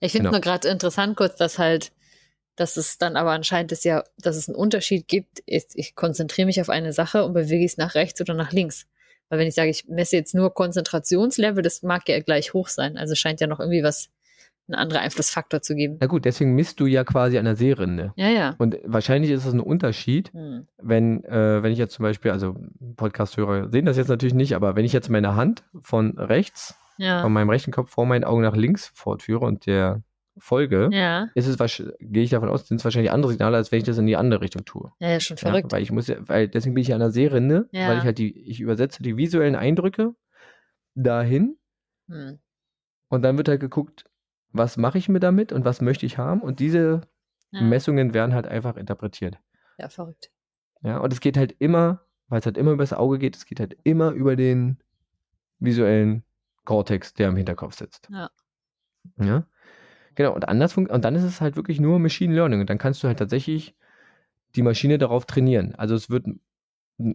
Ich finde es Genau. nur gerade interessant kurz, dass halt, dass es dann aber anscheinend ist ja, dass es einen Unterschied gibt. Ich, ich konzentriere mich auf eine Sache und bewege es nach rechts oder nach links. Weil wenn ich sage, ich messe jetzt nur Konzentrationslevel, das mag ja gleich hoch sein. Also scheint ja noch irgendwie was, ein anderer Einflussfaktor zu geben. Na gut, deswegen misst du ja quasi an der Seerinde. Ja, ja. Und wahrscheinlich ist es ein Unterschied, Hm. wenn, äh, wenn ich jetzt zum Beispiel, also Podcast-Hörer sehen das jetzt natürlich nicht, aber wenn ich jetzt meine Hand von rechts, Ja. von meinem rechten Kopf vor meinen Augen nach links fortführe und der folge, Ja. ist es gehe ich davon aus, sind es wahrscheinlich andere Signale, als wenn ich das in die andere Richtung tue. Ja, ja, schon Ja, verrückt. weil ich muss ja, weil deswegen bin ich ja an der Seerinde, Ja. weil ich halt die, ich übersetze die visuellen Eindrücke dahin Hm. und dann wird halt geguckt, was mache ich mir damit und was möchte ich haben und diese Ja. Messungen werden halt einfach interpretiert. ja, verrückt. Ja, und es geht halt immer, weil es halt immer übers Auge geht, es geht halt immer über den visuellen Cortex, der im Hinterkopf sitzt. Ja. Ja. Genau, und anders und dann ist es halt wirklich nur Machine Learning und dann kannst du halt tatsächlich die Maschine darauf trainieren. Also es wird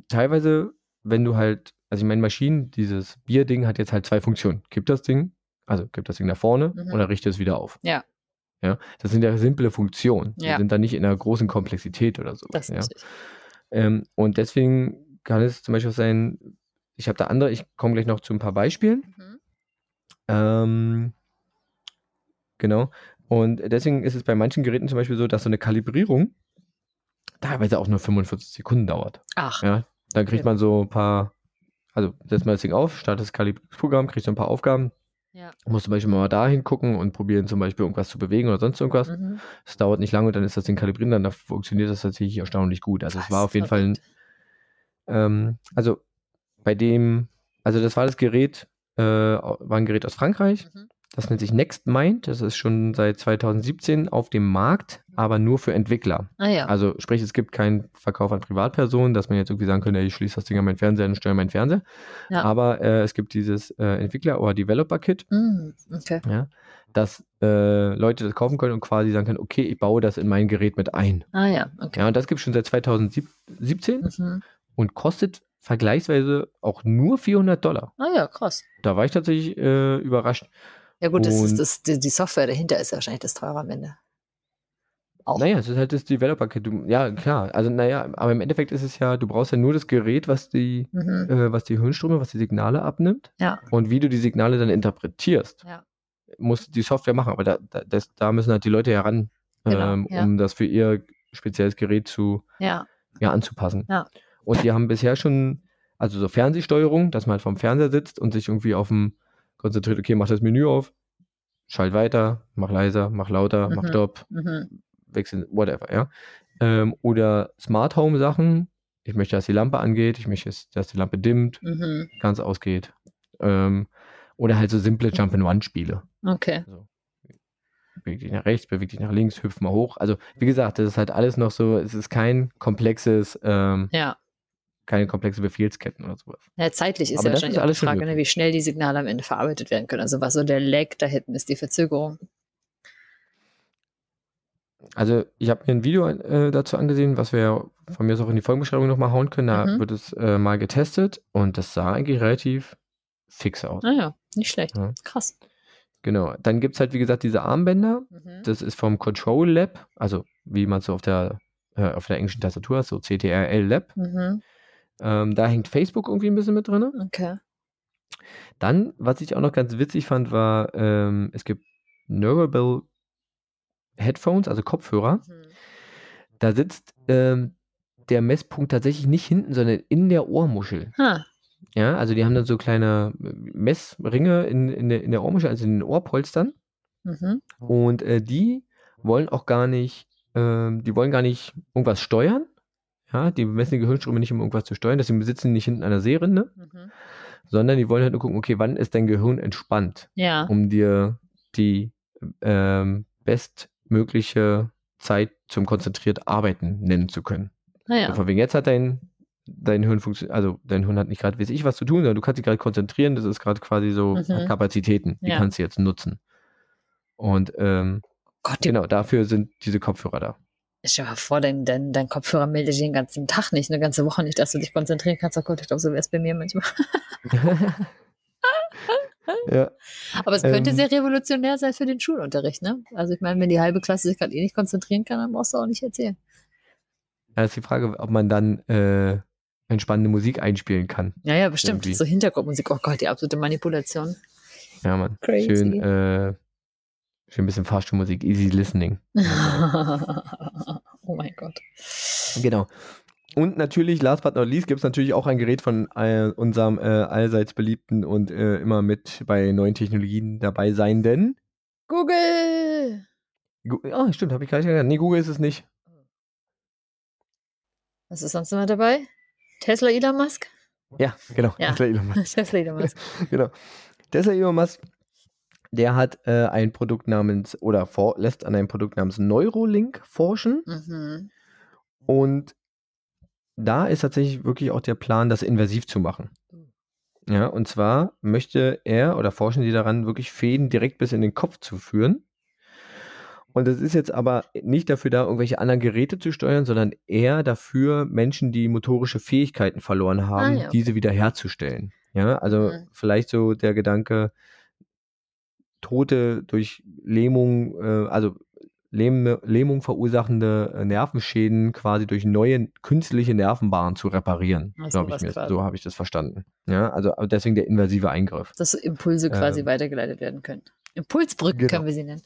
teilweise, wenn du halt, also ich meine, Maschinen, dieses Bierding hat jetzt halt zwei Funktionen. Kipp das Ding, also kipp das Ding nach vorne Mhm. oder richte es wieder auf. Ja. Ja, das sind ja simple Funktionen. Die Ja. sind dann nicht in einer großen Komplexität oder so. Das ja. ist richtig. Ähm, und deswegen kann es zum Beispiel auch sein, ich habe da andere, ich komme gleich noch zu ein paar Beispielen. Mhm. Ähm, genau. Und deswegen ist es bei manchen Geräten zum Beispiel so, dass so eine Kalibrierung teilweise auch nur 45 Sekunden dauert. Ach, Ja, dann kriegt Okay. man so ein paar, also setzt man das Ding auf, startet das Kalibrierungsprogramm, kriegt so ein paar Aufgaben. Ja. Muss zum Beispiel mal da hingucken und probieren zum Beispiel irgendwas zu bewegen oder sonst irgendwas. Mhm. Es dauert nicht lange und dann ist das Ding kalibriert, dann funktioniert das tatsächlich erstaunlich gut. Also es war auf jeden Fall ein, ähm, also bei dem, also das war das Gerät, äh, war ein Gerät aus Frankreich. Mhm. Das nennt sich NextMind. Das ist schon seit 2017 auf dem Markt, aber nur für Entwickler. Ah ja. Also sprich, es gibt keinen Verkauf an Privatpersonen, dass man jetzt irgendwie sagen könnte, ich schließe das Ding an meinen Fernseher und steuere meinen Fernseher. Ja. Aber äh, es gibt dieses äh, Entwickler- oder Developer-Kit, Mhm. Okay. ja, dass äh, Leute das kaufen können und quasi sagen können, okay, ich baue das in mein Gerät mit ein. Ah ja, okay. Ja, und das gibt es schon seit 2017 Mhm. und kostet vergleichsweise auch nur 400 Dollar. Ah ja, krass. Da war ich tatsächlich äh, überrascht. Ja gut, das ist das, die, die Software dahinter ist ja wahrscheinlich das teure am Ende. Auch. Naja, es ist halt das Developer-Kit. Du- Ja, klar. Also, naja, aber im Endeffekt ist es ja, du brauchst ja nur das Gerät, was die, Mhm. äh, was die Hirnströme, was die Signale abnimmt. Ja. Und wie du die Signale dann interpretierst, Ja. muss die Software machen. Aber da, da, das, da müssen halt die Leute heran, Genau, ähm, ja. um das für ihr spezielles Gerät zu, Ja, ja, anzupassen. Ja. Und die haben bisher schon, also so Fernsehsteuerung, dass man halt vom Fernseher sitzt und sich irgendwie auf dem konzentriert, okay, mach das Menü auf, schalt weiter, mach leiser, mach lauter, mach Mhm. Stopp, mhm. Wechseln, whatever, ja. Ähm, oder Smart Home Sachen. Ich möchte, dass die Lampe angeht, ich möchte, dass die Lampe dimmt, Mhm. ganz ausgeht. Ähm, oder halt so simple Jump-and-Run-Spiele. okay. Also, beweg dich nach rechts, beweg dich nach links, hüpf mal hoch. Also, wie gesagt, das ist halt alles noch so, es ist kein komplexes, ähm, Ja. keine komplexe Befehlsketten oder sowas. ja, zeitlich ist Aber ja wahrscheinlich ist auch die alles schon Frage, ne, wie schnell die Signale am Ende verarbeitet werden können. Also was so der Lag da hinten ist, die Verzögerung. Also, ich habe mir ein Video äh, dazu angesehen, was wir von mir aus auch in die Folgenbeschreibung nochmal hauen können. Da Mhm. wird es äh, mal getestet und das sah eigentlich relativ fix aus. Naja, nicht schlecht. Ja. Krass. Genau. Dann gibt es halt, wie gesagt, diese Armbänder. Mhm. Das ist vom Control Lab, also wie man es so auf der, äh, auf der englischen Tastatur hat, so CTRL Lab. Mhm. Ähm, da hängt Facebook irgendwie ein bisschen mit drin. Okay. Dann, was ich auch noch ganz witzig fand, war, ähm, es gibt Neurable Headphones, also Kopfhörer. Mhm. Da sitzt ähm, der Messpunkt tatsächlich nicht hinten, sondern in der Ohrmuschel. Ha. Ja, also die haben dann so kleine äh, Messringe in, in, der, in der Ohrmuschel, also in den Ohrpolstern. Mhm. Und äh, die wollen auch gar nicht, ähm, die wollen gar nicht irgendwas steuern. Ja, die messen die Gehirnströme nicht, um irgendwas zu steuern. Deswegen besitzen die nicht hinten an der Seerinde, Mhm. sondern die wollen halt nur gucken, okay, wann ist dein Gehirn entspannt, Ja. um dir die ähm, bestmögliche Zeit zum konzentriert Arbeiten nennen zu können. Naja. So, von wegen jetzt hat dein, dein Hirn funktioniert, also dein Hirn hat nicht gerade, weiß ich, was zu tun, sondern du kannst dich gerade konzentrieren, das ist gerade quasi so Mhm. Kapazitäten, die Ja. kannst du jetzt nutzen. Und ähm, Gott, genau, dafür sind diese Kopfhörer da. Stell dir mal vor, dein, dein, dein Kopfhörer meldet dich den ganzen Tag nicht, eine ganze Woche nicht, dass du dich konzentrieren kannst. Oh Gott, ich glaube, so wäre es bei mir manchmal. <laughs> <laughs> <laughs> ja, Aber es könnte Ähm. sehr revolutionär sein für den Schulunterricht, ne? Also ich meine, wenn die halbe Klasse sich gerade eh nicht konzentrieren kann, dann brauchst du auch nicht erzählen. da ist die Frage, ob man dann äh, entspannende Musik einspielen kann. Ja, ja, bestimmt. Irgendwie. So Hintergrundmusik. Oh Gott, die absolute Manipulation. Ja, Mann. Crazy. Schön, äh, schön ein bisschen Fahrstuhlmusik, easy listening. <laughs> oh mein Gott. Genau. Und natürlich, last but not least, gibt es natürlich auch ein Gerät von äh, unserem äh, allseits beliebten und äh, immer mit bei neuen Technologien dabei seienden. Google! Gu- Ah, stimmt, habe ich gar nicht gesagt. Nee, Google ist es nicht. Was ist sonst immer dabei? Tesla Elon Musk? Ja, genau. Ja. Tesla Elon Musk. <laughs> Tesla Elon Musk. <laughs> genau. Tesla Elon Musk, der hat äh, ein Produkt namens, oder for, lässt an einem Produkt namens Neurolink forschen. Mhm. Und da ist tatsächlich wirklich auch der Plan, das invasiv zu machen. Ja, und zwar möchte er oder forschen sie daran, wirklich Fäden direkt bis in den Kopf zu führen. Und das ist jetzt aber nicht dafür da, irgendwelche anderen Geräte zu steuern, sondern eher dafür, Menschen, die motorische Fähigkeiten verloren haben, Ah, ja, diese wieder herzustellen. Ja, also Mhm. vielleicht so der Gedanke, Tote durch Lähmung, äh, also Lähm, Lähmung verursachende äh, Nervenschäden quasi durch neue künstliche Nervenbahnen zu reparieren. So habe ich, mir- so hab ich das verstanden. Ja, also deswegen der invasive Eingriff. Dass Impulse quasi Ähm. weitergeleitet werden können. Impulsbrücken Genau. können wir sie nennen.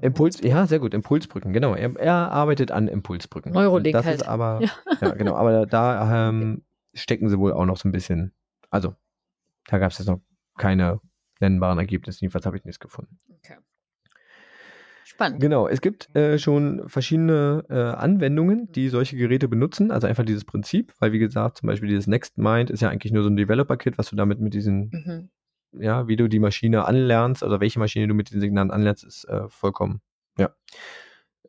Impuls, ja, sehr gut, Impulsbrücken, genau. Er, er arbeitet an Impulsbrücken. Neurolink das halt. ist aber, Ja. ja. genau, aber da <laughs> ähm, stecken sie wohl auch noch so ein bisschen, also da gab es jetzt noch keine nennbaren Ergebnisse, jedenfalls habe ich nichts gefunden. Okay. Spannend. Genau, es gibt äh, schon verschiedene äh, Anwendungen, die solche Geräte benutzen, also einfach dieses Prinzip, weil wie gesagt, zum Beispiel dieses NextMind ist ja eigentlich nur so ein Developer-Kit, was du damit mit diesen, Mhm. ja, wie du die Maschine anlernst oder welche Maschine du mit den Signalen anlernst, ist äh, vollkommen, ja,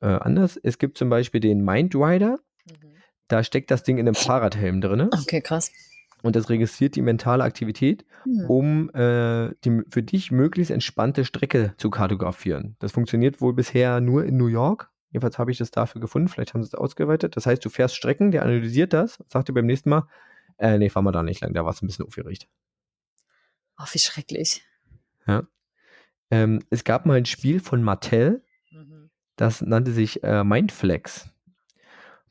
äh, anders. Es gibt zum Beispiel den MindRider, Mhm. da steckt das Ding in einem Fahrradhelm drin Okay, krass. Und das registriert die mentale Aktivität Mhm. um äh, die für dich möglichst entspannte Strecke zu kartografieren. Das funktioniert wohl bisher nur in New York. Jedenfalls habe ich das dafür gefunden. Vielleicht haben sie es ausgeweitet. Das heißt, du fährst Strecken, der analysiert das, sagt dir beim nächsten Mal, Äh, nee, fahren wir da nicht lang, da war es ein bisschen aufgeregt. Oh, wie schrecklich. Ähm, es gab mal ein Spiel von Mattel, Mhm. das nannte sich äh, Mindflex.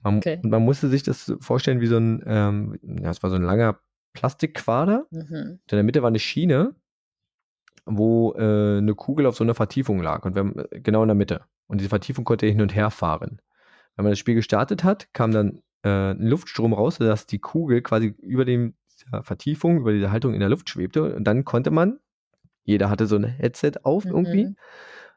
Man, Okay. und man musste sich das vorstellen wie so ein, ähm, ja, es war so ein langer Plastikquader. Mhm. In der Mitte war eine Schiene, wo äh, eine Kugel auf so einer Vertiefung lag. Und wenn, genau in der Mitte. Und diese Vertiefung konnte hin und her fahren. Wenn man das Spiel gestartet hat, kam dann äh, ein Luftstrom raus, sodass die Kugel quasi über dem dieser Vertiefung, über diese Haltung in der Luft schwebte. Und dann konnte man, jeder hatte so ein Headset auf Mhm. irgendwie.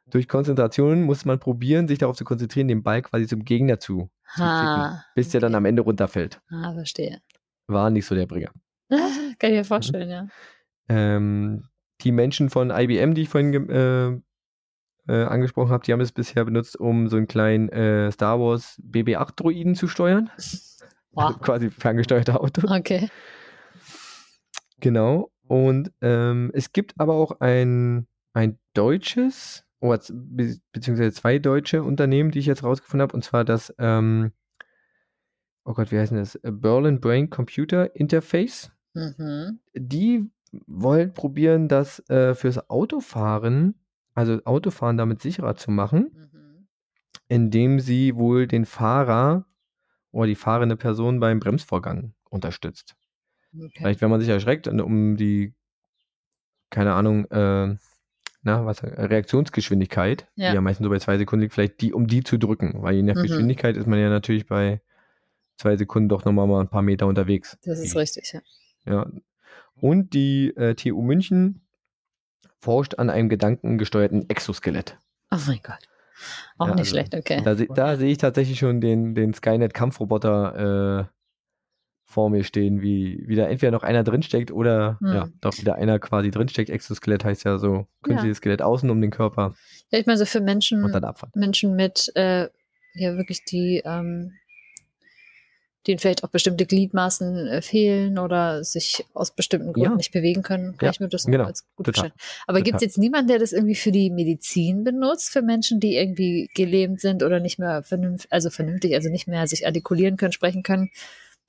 Durch Konzentration musste man probieren, sich darauf zu konzentrieren, den Ball quasi zum Gegner zu, Ha. bis der dann am Ende runterfällt. Ah, verstehe. War nicht so der Bringer. <laughs> Kann ich mir vorstellen, ja. Ähm, die Menschen von IBM, die ich vorhin äh, äh, angesprochen habe, die haben es bisher benutzt, um so einen kleinen äh, Star Wars BB-8-Droiden zu steuern. <laughs> Wow. <laughs> Quasi ferngesteuerte Auto. Okay. Genau. Und ähm, es gibt aber auch ein, ein deutsches, be beziehungsweise zwei deutsche Unternehmen, die ich jetzt rausgefunden habe, und zwar das, ähm, oh Gott, wie heißt denn das? Äh, Berlin Brain Computer Interface. Mhm. Die wollen probieren, das äh, fürs Autofahren, also Autofahren damit sicherer zu machen, Mhm. indem sie wohl den Fahrer oder die fahrende Person beim Bremsvorgang unterstützt. Okay. Vielleicht, wenn man sich erschreckt, und um die, keine Ahnung, äh, na, was, Reaktionsgeschwindigkeit, Ja. die ja meistens so bei zwei Sekunden liegt, vielleicht die, um die zu drücken. Weil je nach Mhm. Geschwindigkeit ist man ja natürlich bei zwei Sekunden doch nochmal mal ein paar Meter unterwegs. Das ist richtig, ja. Ja. Und die äh, TU München forscht an einem gedankengesteuerten Exoskelett. Oh mein Gott. Auch Ja, nicht also, schlecht, okay. Da, da sehe ich tatsächlich schon den, den Skynet-Kampfroboter äh, vor mir stehen, wie, wie da entweder noch einer drinsteckt oder Hm. ja, doch wieder einer quasi drinsteckt. Exoskelett heißt ja so künstliches Skelett außen um den Körper Ja, ich meine, so für Menschen. Menschen mit, äh, ja, wirklich die, ähm, denen vielleicht auch bestimmte Gliedmaßen äh, fehlen oder sich aus bestimmten Gründen Ja. nicht bewegen können, kann Ja, ich mir das genau. als gut vorstellen. Aber gibt es jetzt niemanden, der das irgendwie für die Medizin benutzt, für Menschen, die irgendwie gelähmt sind oder nicht mehr vernünftig, also vernünftig, also nicht mehr sich artikulieren können, sprechen können,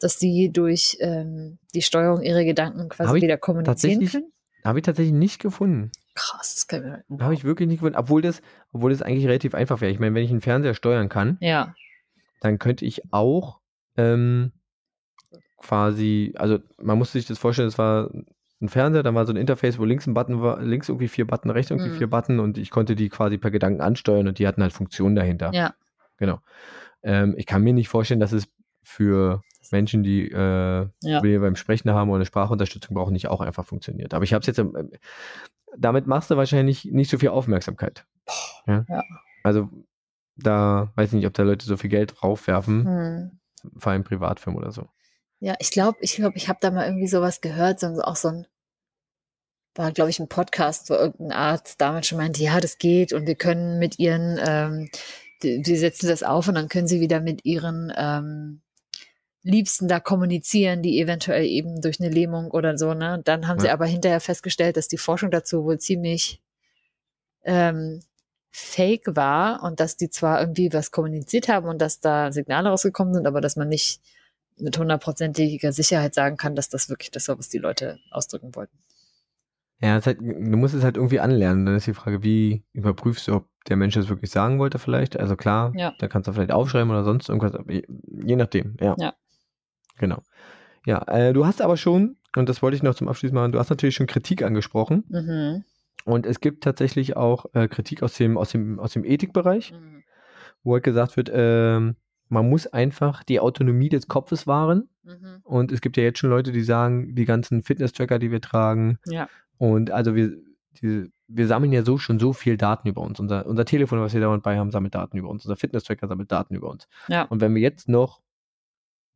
dass die durch ähm, die Steuerung ihrer Gedanken quasi wieder kommunizieren können? Habe ich tatsächlich nicht gefunden. Krass, das kann ich mir, Habe ich wirklich nicht gefunden. Obwohl das, obwohl das eigentlich relativ einfach wäre. Ich meine, wenn ich einen Fernseher steuern kann, Ja, dann könnte ich auch ähm, quasi, also man muss sich das vorstellen, es war ein Fernseher, dann war so ein Interface, wo links ein Button war, links irgendwie vier Button, rechts irgendwie Mhm. vier Button und ich konnte die quasi per Gedanken ansteuern und die hatten halt Funktionen dahinter. ja. Genau. Ähm, ich kann mir nicht vorstellen, dass es für Menschen, die äh, Ja. Probleme beim Sprechen haben oder eine Sprachunterstützung brauchen, nicht auch einfach funktioniert. Aber ich habe es jetzt, ähm, damit machst du wahrscheinlich nicht so viel Aufmerksamkeit. Ja? Ja. Also da weiß ich nicht, ob da Leute so viel Geld draufwerfen, Hm. vor allem Privatfirmen oder so. Ja, ich glaube, ich glaube, ich habe da mal irgendwie sowas gehört, so, auch so ein, war, glaube ich, ein Podcast, wo irgendein Arzt damals schon meinte, ja, das geht und wir können mit ihren, ähm, die, die setzen das auf und dann können sie wieder mit ihren ähm, Liebsten da kommunizieren, die eventuell eben durch eine Lähmung oder so, ne? Dann haben sie Ja. aber hinterher festgestellt, dass die Forschung dazu wohl ziemlich ähm, fake war und dass die zwar irgendwie was kommuniziert haben und dass da Signale rausgekommen sind, aber dass man nicht mit hundertprozentiger Sicherheit sagen kann, dass das wirklich das war, was die Leute ausdrücken wollten. Ja, halt, du musst es halt irgendwie anlernen. Dann ist die Frage, wie überprüfst du, ob der Mensch das wirklich sagen wollte vielleicht? Also klar, Ja. da kannst du vielleicht aufschreiben oder sonst irgendwas, je nachdem, ja. Ja. Genau. Ja, äh, du hast aber schon, und das wollte ich noch zum Abschluss machen, du hast natürlich schon Kritik angesprochen Mhm. und es gibt tatsächlich auch äh, Kritik aus dem, aus dem, aus dem Ethikbereich, Mhm. wo halt gesagt wird, ähm, man muss einfach die Autonomie des Kopfes wahren. Mhm. Und es gibt ja jetzt schon Leute, die sagen, die ganzen Fitness-Tracker, die wir tragen, Ja. und also wir, die, wir sammeln ja so schon so viel Daten über uns. Unser, unser Telefon, was wir dauernd bei haben, sammelt Daten über uns. Unser Fitness-Tracker sammelt Daten über uns. Ja. Und wenn wir jetzt noch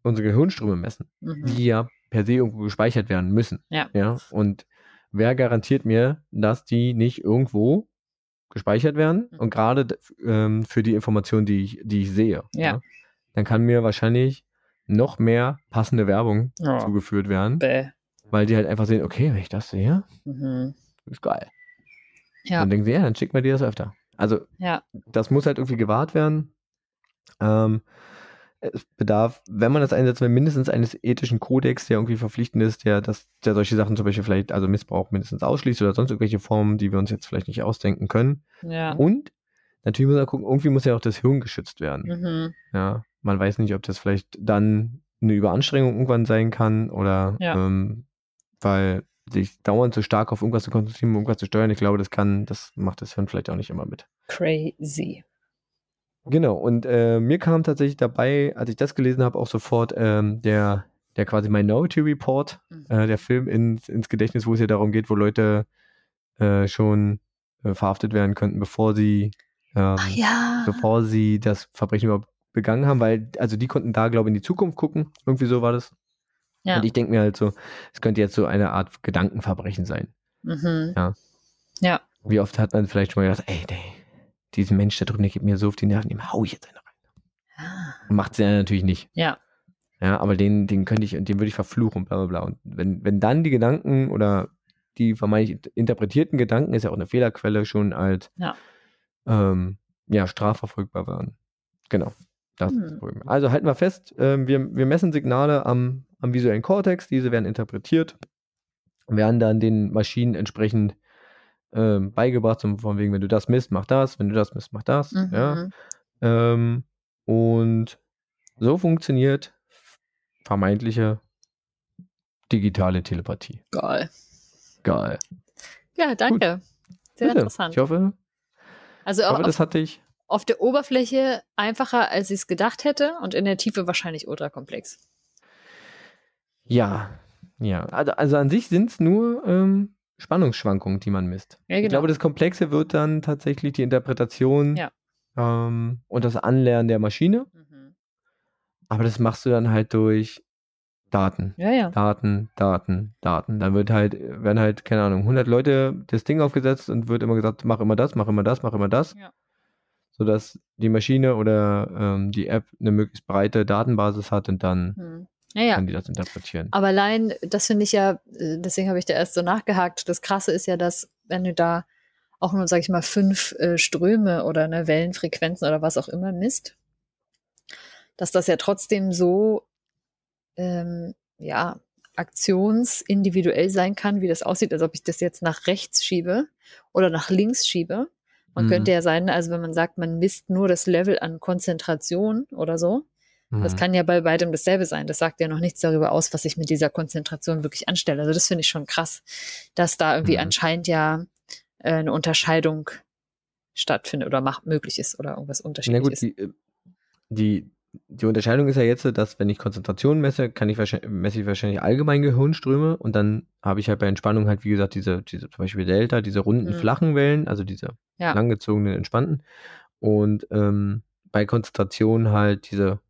unsere Gehirnströme messen, Mhm. die ja per se irgendwo gespeichert werden müssen. Ja. ja. Und wer garantiert mir, dass die nicht irgendwo gespeichert werden? Mhm. Und gerade ähm, für die Informationen, die ich, die ich sehe. Ja. Dann kann mir wahrscheinlich noch mehr passende Werbung Ja. zugeführt werden, Bäh. weil die halt einfach sehen, okay, wenn ich das sehe, Mhm. ist geil. Ja. Dann denken sie, ja, dann schicken wir dir das öfter. Also Ja. das muss halt irgendwie gewahrt werden. Ähm, es bedarf, wenn man das einsetzt, will, mindestens eines ethischen Kodex, der irgendwie verpflichtend ist, der, das, der solche Sachen zum Beispiel vielleicht, also Missbrauch mindestens ausschließt oder sonst irgendwelche Formen, die wir uns jetzt vielleicht nicht ausdenken können. Ja. Und natürlich muss man gucken, irgendwie muss ja auch das Hirn geschützt werden. Mhm. Ja, man weiß nicht, ob das vielleicht dann eine Überanstrengung irgendwann sein kann oder Ja. ähm, weil sich dauernd so stark auf irgendwas zu konzentrieren, irgendwas zu steuern, ich glaube, das kann, das macht das Hirn vielleicht auch nicht immer mit. Crazy. Genau, und äh, mir kam tatsächlich dabei, als ich das gelesen habe, auch sofort ähm, der, der quasi Minority Report, Mhm. äh, der Film ins, ins Gedächtnis, wo es ja darum geht, wo Leute äh, schon äh, verhaftet werden könnten, bevor sie ähm, ja. bevor sie das Verbrechen überhaupt begangen haben, weil, also die konnten da, glaube ich, in die Zukunft gucken. Irgendwie so war das. ja. Und ich denke mir halt so, es könnte jetzt so eine Art Gedankenverbrechen sein. Mhm. Ja. Ja. Wie oft hat man vielleicht schon mal gedacht, ey, nee, diesen Mensch da drüben, der gibt mir so auf die Nerven, dem hau ich jetzt eine rein. Ah. Macht sie ja natürlich nicht. Ja. Ja, aber den, den könnte ich, und den würde ich verfluchen, bla bla bla. Und wenn, wenn dann die Gedanken oder die vermeintlich interpretierten Gedanken, ist ja auch eine Fehlerquelle, schon als Ja. ähm, ja, strafverfolgbar werden. Genau. Das ist das Hm. Problem. Also halten wir fest, ähm, wir, wir messen Signale am, am visuellen Kortex, diese werden interpretiert, werden dann den Maschinen entsprechend ähm, beigebracht, von wegen, wenn du das misst, mach das, wenn du das misst, mach das. Mhm. Ja. Ähm, und so funktioniert vermeintliche digitale Telepathie. Geil. Geil. Ja, danke. Sehr Bitte. interessant. Ich hoffe, also ich auch hoffe auf, das hat dich. auf der Oberfläche einfacher, als ich es gedacht hätte und in der Tiefe wahrscheinlich ultrakomplex. Ja, ja. Also, also an sich sind es nur ähm, Spannungsschwankungen, die man misst. Ja, Ich genau. glaube, das Komplexe wird dann tatsächlich die Interpretation Ja. ähm, und das Anlernen der Maschine. Mhm. Aber das machst du dann halt durch Daten. Ja, ja. Daten, Daten, Daten. Dann wird halt, werden halt, keine Ahnung, 100 Leute das Ding aufgesetzt und wird immer gesagt, mach immer das, mach immer das, mach immer das. Sodass die Maschine oder ähm, die App eine möglichst breite Datenbasis hat und dann Hm. Ja, ja. kann die das interpretieren. Aber allein, das finde ich ja, äh, deswegen habe ich da erst so nachgehakt. Das Krasse ist ja, dass wenn du da auch nur, sag ich mal, fünf äh, Ströme oder eine Wellenfrequenzen oder was auch immer misst, dass das ja trotzdem so, ähm, ja, aktionsindividuell sein kann, wie das aussieht, als ob ich das jetzt nach rechts schiebe oder nach links schiebe. Man Mhm. könnte ja sein, also wenn man sagt, man misst nur das Level an Konzentration oder so, das Mhm. kann ja bei beidem dasselbe sein. Das sagt ja noch nichts darüber aus, was ich mit dieser Konzentration wirklich anstelle. Also das finde ich schon krass, dass da irgendwie Mhm. anscheinend ja äh, eine Unterscheidung stattfindet oder macht, möglich ist oder irgendwas Na unterschiedlich gut, ist. die, äh, die, die Unterscheidung ist ja jetzt, dass wenn ich Konzentration messe, kann ich wahrscheinlich, messe ich wahrscheinlich allgemein Gehirnströme und dann habe ich halt bei Entspannung halt, wie gesagt, diese, diese zum Beispiel Delta, diese runden, Mhm. flachen Wellen, also diese Ja. langgezogenen, entspannten. Und ähm, bei Konzentration halt diese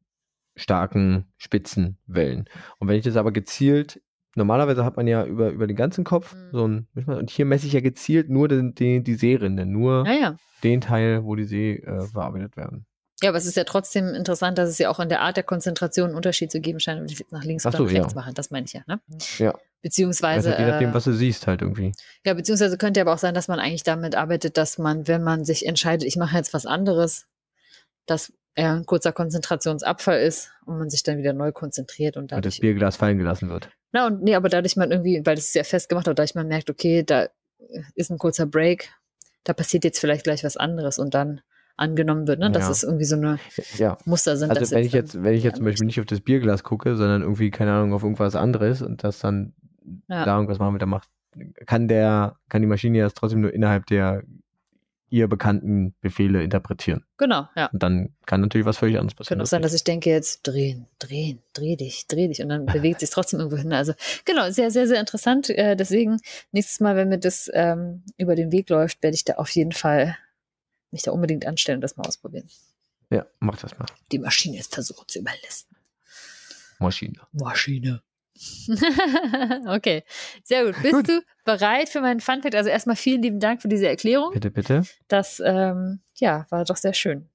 starken, spitzen Wellen. Und wenn ich das aber gezielt, normalerweise hat man ja über, über den ganzen Kopf Mhm. so ein, und hier messe ich ja gezielt nur den, den, die Seerinde, nur Ja, ja. den Teil, wo die See äh, verarbeitet werden. Ja, aber es ist ja trotzdem interessant, dass es ja auch in der Art der Konzentration einen Unterschied zu geben scheint, ob ich jetzt nach links Ach oder so, nach rechts ja. mache. Das meine ich ja. Ne? Ja. Beziehungsweise, Also, je nachdem, äh, was du siehst, halt irgendwie. ja, beziehungsweise könnte ja aber auch sein, dass man eigentlich damit arbeitet, dass man, wenn man sich entscheidet, ich mache jetzt was anderes, dass er ein kurzer Konzentrationsabfall ist und man sich dann wieder neu konzentriert und Weil das dadurch. Bierglas fallen gelassen wird. Na, und nee, aber dadurch man irgendwie, weil das ist ja festgemacht, aber dadurch man merkt, okay, da ist ein kurzer Break, da passiert jetzt vielleicht gleich was anderes und dann angenommen wird, ne? Das Ja. ist irgendwie so eine Ja. Muster sind. Also wenn ich dann jetzt, wenn ich jetzt zum Beispiel nicht auf das Bierglas gucke, sondern irgendwie, keine Ahnung, auf irgendwas anderes und das dann Ja. da irgendwas machen mit der macht, kann der, kann die Maschine das trotzdem nur innerhalb der ihr bekannten Befehle interpretieren. Genau, ja. Und dann kann natürlich was völlig anderes passieren. Könnte auch sein, dass ich denke, jetzt drehen, drehen, dreh dich, dreh dich und dann <laughs> bewegt sich trotzdem irgendwo hin. Also genau, sehr, sehr, sehr interessant. Äh, deswegen, nächstes Mal, wenn mir das ähm, über den Weg läuft, werde ich da auf jeden Fall mich da unbedingt anstellen und das mal ausprobieren. ja, mach das mal. Die Maschine jetzt versuchen zu überlisten. Maschine. Maschine. <laughs> okay, sehr gut. Bist Gut. du bereit für meinen Funfact? Also erstmal vielen lieben Dank für diese Erklärung. Bitte, bitte. Das ähm, ja, war doch sehr schön.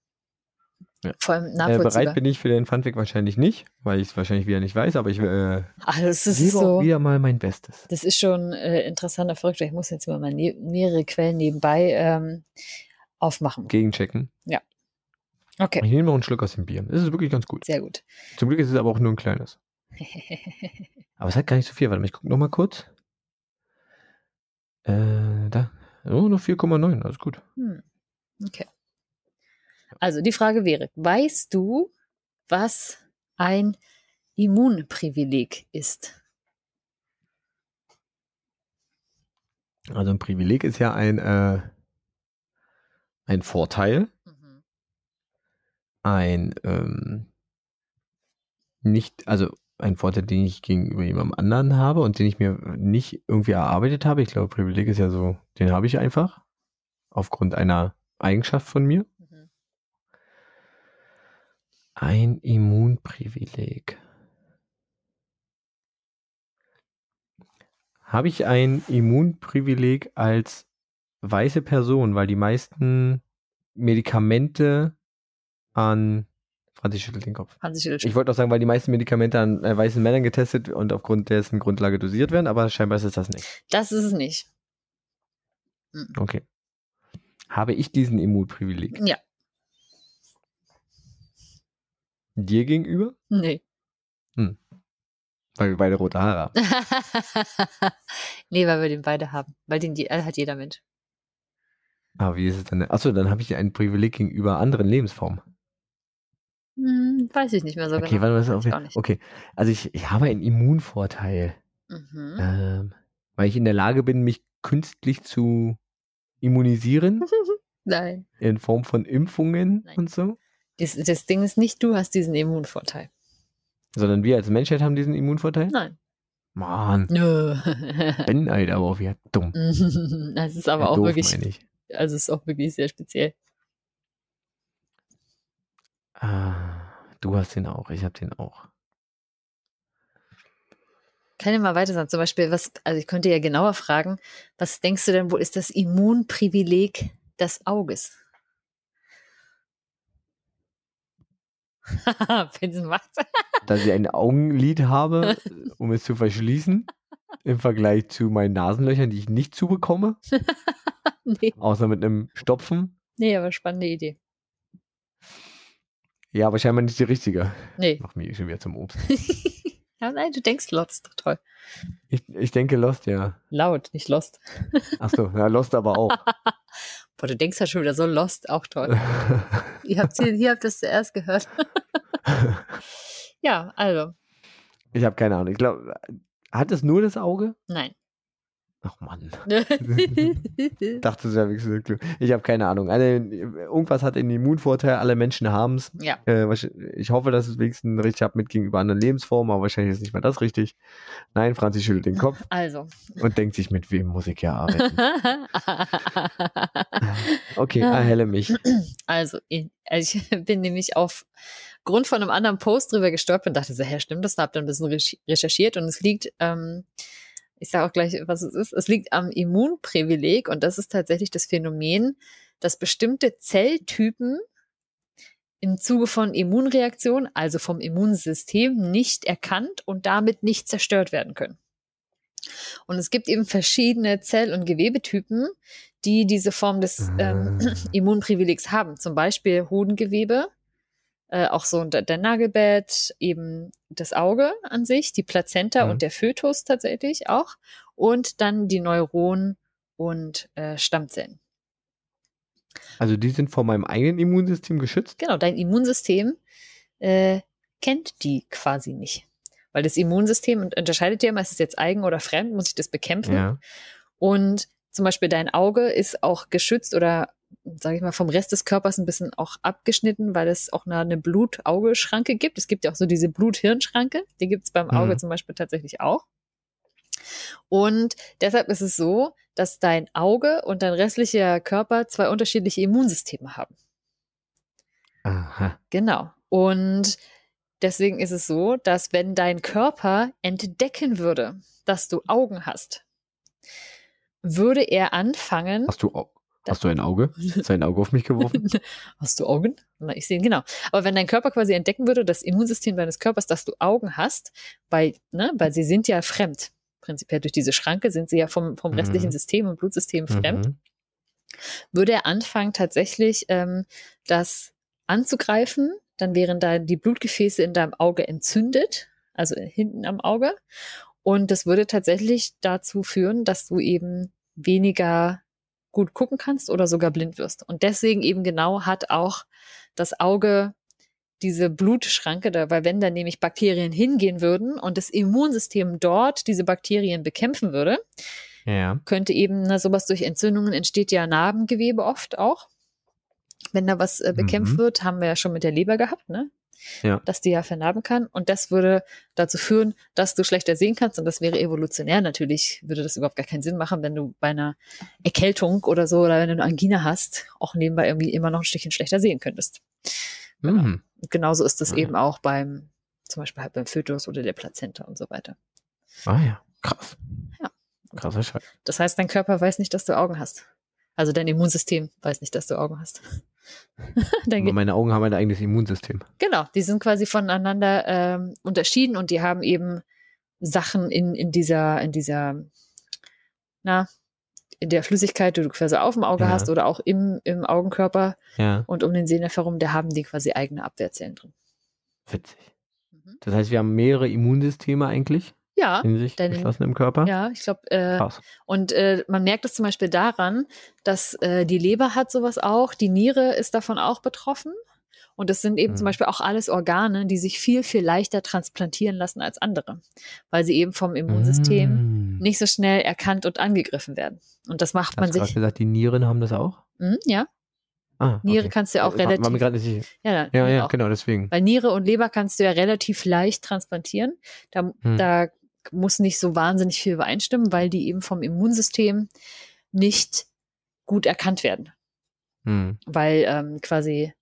Ja. Vor allem Äh, nachvollziehbar. bereit bin ich für den Funfact wahrscheinlich nicht, weil ich es wahrscheinlich wieder nicht weiß, aber ich äh, ist gebe so. wieder mal mein Bestes. Das ist schon äh, interessanter verrückt. Ich muss jetzt mal meine, mehrere Quellen nebenbei ähm, aufmachen. Gegenchecken. Ja. Okay, Ich nehme noch einen Schluck aus dem Bier. Das ist wirklich ganz gut. sehr gut. Zum Glück ist es aber auch nur ein kleines. <laughs> Aber es hat gar nicht so viel. Warte mal, ich gucke noch mal kurz. Äh, da. Oh, nur 4,9. Alles gut. Hm. Okay. Also die Frage wäre, weißt du, was ein Immunprivileg ist? Also ein Privileg ist ja ein, äh, ein Vorteil, Mhm. ein ähm, nicht, also ein Vorteil, den ich gegenüber jemandem anderen habe und den ich mir nicht irgendwie erarbeitet habe. Ich glaube, Privileg ist ja so, den habe ich einfach aufgrund einer Eigenschaft von mir. Mhm. Ein Immunprivileg. Habe ich ein Immunprivileg als weiße Person, weil die meisten Medikamente an Franz, ich schüttel den Kopf. Hansi schüttelt Ich wollte auch sagen, weil die meisten Medikamente an äh, weißen Männern getestet und aufgrund dessen Grundlage dosiert werden, aber scheinbar ist es das nicht. Das ist es nicht. Okay. Habe ich diesen Immunprivileg Ja. dir gegenüber? Nee. Weil wir beide rote Haare haben. <laughs> nee, weil wir den beide haben. Weil den die, äh, hat jeder Mensch. Aber wie ist es dann? Achso, dann habe ich ein Privileg gegenüber anderen Lebensformen. Hm, weiß ich nicht mehr so okay, genau. warte auch nicht. okay. Also ich, ich habe einen Immunvorteil, Mhm. ähm, weil ich in der Lage bin, mich künstlich zu immunisieren <laughs> Nein. in Form von Impfungen Nein. und so, Das, das Ding ist nicht, du hast diesen Immunvorteil. sondern wir als Menschheit haben diesen Immunvorteil. Nein. Mann. Ben, Alter, aber auch wie dumm. <laughs> das ist aber Ja, auch doof, wirklich, also es ist auch wirklich sehr speziell. Ah, du hast den auch, ich habe den auch. Kann ich mal weiter sagen? Zum Beispiel, was, also ich könnte ja genauer fragen, was denkst du denn, wo ist das Immunprivileg des Auges? <laughs> Vincent macht's. Dass ich ein Augenlid habe, <laughs> um es zu verschließen, im Vergleich zu meinen Nasenlöchern, die ich nicht zubekomme, <laughs> nee. außer mit einem Stopfen. nee, aber spannende Idee. Ja, aber scheinbar nicht die richtige. Nee. Mach mich schon wieder zum Obst. <laughs> ja, nein, du denkst Lost, toll. Ich, ich denke Lost, ja. Laut, nicht Lost. Achso, ja, Lost aber auch. <laughs> Boah, du denkst ja schon wieder so Lost, auch toll. <laughs> ihr habt hier, hier habt das zuerst gehört. ja, also, ich habe keine Ahnung. Ich glaube, hat es nur das Auge? nein. Ach Mann. <laughs> Dachte, es wäre wenigstens Glück. Ich habe keine Ahnung. Also, irgendwas hat einen Immunvorteil, alle Menschen haben es. ja, Äh, ich hoffe, dass es wenigstens richtig habe mit gegenüber anderen Lebensformen, aber wahrscheinlich ist nicht mal das richtig. Nein, Franzi schüttelt den Kopf also. und denkt sich, mit wem muss ich hier arbeiten? <laughs> Okay, erhelle mich. Also, ich, also ich <laughs> bin nämlich auf Grund von einem anderen Post drüber gestolpert und dachte so, hä, stimmt das? Da habt ihr ein bisschen recherch- recherchiert und es liegt, ähm, ich sage auch gleich, was es ist, es liegt am Immunprivileg und das ist tatsächlich das Phänomen, dass bestimmte Zelltypen im Zuge von Immunreaktionen, also vom Immunsystem, nicht erkannt und damit nicht zerstört werden können. Und es gibt eben verschiedene Zell- und Gewebetypen, die diese Form des ähm, Ah. <clears throat> Immunprivilegs haben. Zum Beispiel Hodengewebe, äh, auch so der, Nagelbett, eben das Auge an sich, die Plazenta Mhm. und der Fötus tatsächlich auch und dann die Neuronen und äh, Stammzellen. Also die sind vor meinem eigenen Immunsystem geschützt? Genau, dein Immunsystem äh, kennt die quasi nicht. Weil das Immunsystem unterscheidet ja immer, ist es jetzt eigen oder fremd, muss ich das bekämpfen. Ja. Und zum Beispiel dein Auge ist auch geschützt oder, sage ich mal, vom Rest des Körpers ein bisschen auch abgeschnitten, weil es auch eine, eine Blut-Auge-Schranke gibt. Es gibt ja auch so diese Blut-Hirn-Schranke, die gibt es beim Auge Mhm. zum Beispiel tatsächlich auch. Und deshalb ist es so, dass dein Auge und dein restlicher Körper zwei unterschiedliche Immunsysteme haben. Aha. Genau. Und deswegen ist es so, dass wenn dein Körper entdecken würde, dass du Augen hast, würde er anfangen. Hast du, Au- hast du ein Auge? Ist ein Auge auf mich geworfen? <laughs> Hast du Augen? Na, ich sehe ihn, genau. Aber wenn dein Körper quasi entdecken würde, das Immunsystem deines Körpers, dass du Augen hast, weil, ne, weil sie sind ja fremd. Prinzipiell durch diese Schranke sind sie ja vom, vom Mhm. restlichen System und Blutsystem fremd. Mhm. würde er anfangen, tatsächlich ähm, das anzugreifen. Dann wären da die Blutgefäße in deinem Auge entzündet, also hinten am Auge. Und das würde tatsächlich dazu führen, dass du eben weniger gut gucken kannst oder sogar blind wirst. Und deswegen eben genau hat auch das Auge diese Blutschranke, da, weil wenn da nämlich Bakterien hingehen würden und das Immunsystem dort diese Bakterien bekämpfen würde, Ja. könnte eben na, sowas durch Entzündungen entsteht ja Narbengewebe oft auch. Wenn da was äh, bekämpft Mhm. wird, haben wir ja schon mit der Leber gehabt, ne? Ja. Dass die ja vernarben kann. Und das würde dazu führen, dass du schlechter sehen kannst. Und das wäre evolutionär natürlich, würde das überhaupt gar keinen Sinn machen, wenn du bei einer Erkältung oder so oder wenn du eine Angina hast, auch nebenbei irgendwie immer noch ein Stückchen schlechter sehen könntest. Genau. Mhm. Genauso ist das Ah, eben auch beim, zum Beispiel halt beim Fötus oder der Plazenta und so weiter. Ah ja, krass. Ja. Krasser Scheiß. Das heißt, dein Körper weiß nicht, dass du Augen hast. Also dein Immunsystem weiß nicht, dass du Augen hast. <laughs> Aber meine Augen haben ein eigenes Immunsystem. genau, die sind quasi voneinander ähm, unterschieden und die haben eben Sachen in, in dieser, in dieser, na, in der Flüssigkeit, die du quasi auf dem Auge Ja. hast oder auch im, im Augenkörper Ja, und um den Sehnerv herum, da haben die quasi eigene Abwehrzellen drin. witzig. Mhm. Das heißt, wir haben mehrere Immunsysteme eigentlich Ja, in sich deine- geschlossen im Körper. ja, ich glaube, äh, Krass. Und äh, man merkt es zum Beispiel daran, dass äh, die Leber hat sowas auch, die Niere ist davon auch betroffen. Und es sind eben Mhm. zum Beispiel auch alles Organe, die sich viel, viel leichter transplantieren lassen als andere, weil sie eben vom Immunsystem Mm. nicht so schnell erkannt und angegriffen werden. Und das macht man Hast du gerade sich. gesagt, die Nieren haben das auch? Hm, ja, Ah, Niere okay. kannst du ja auch War- War mir relativ. gerade nicht sicher. Ja, Ja, Niere ja, genau, deswegen. Weil Niere und Leber kannst du ja relativ leicht transplantieren. Da, Hm. da muss nicht so wahnsinnig viel übereinstimmen, weil die eben vom Immunsystem nicht gut erkannt werden. Hm. Weil ähm, quasi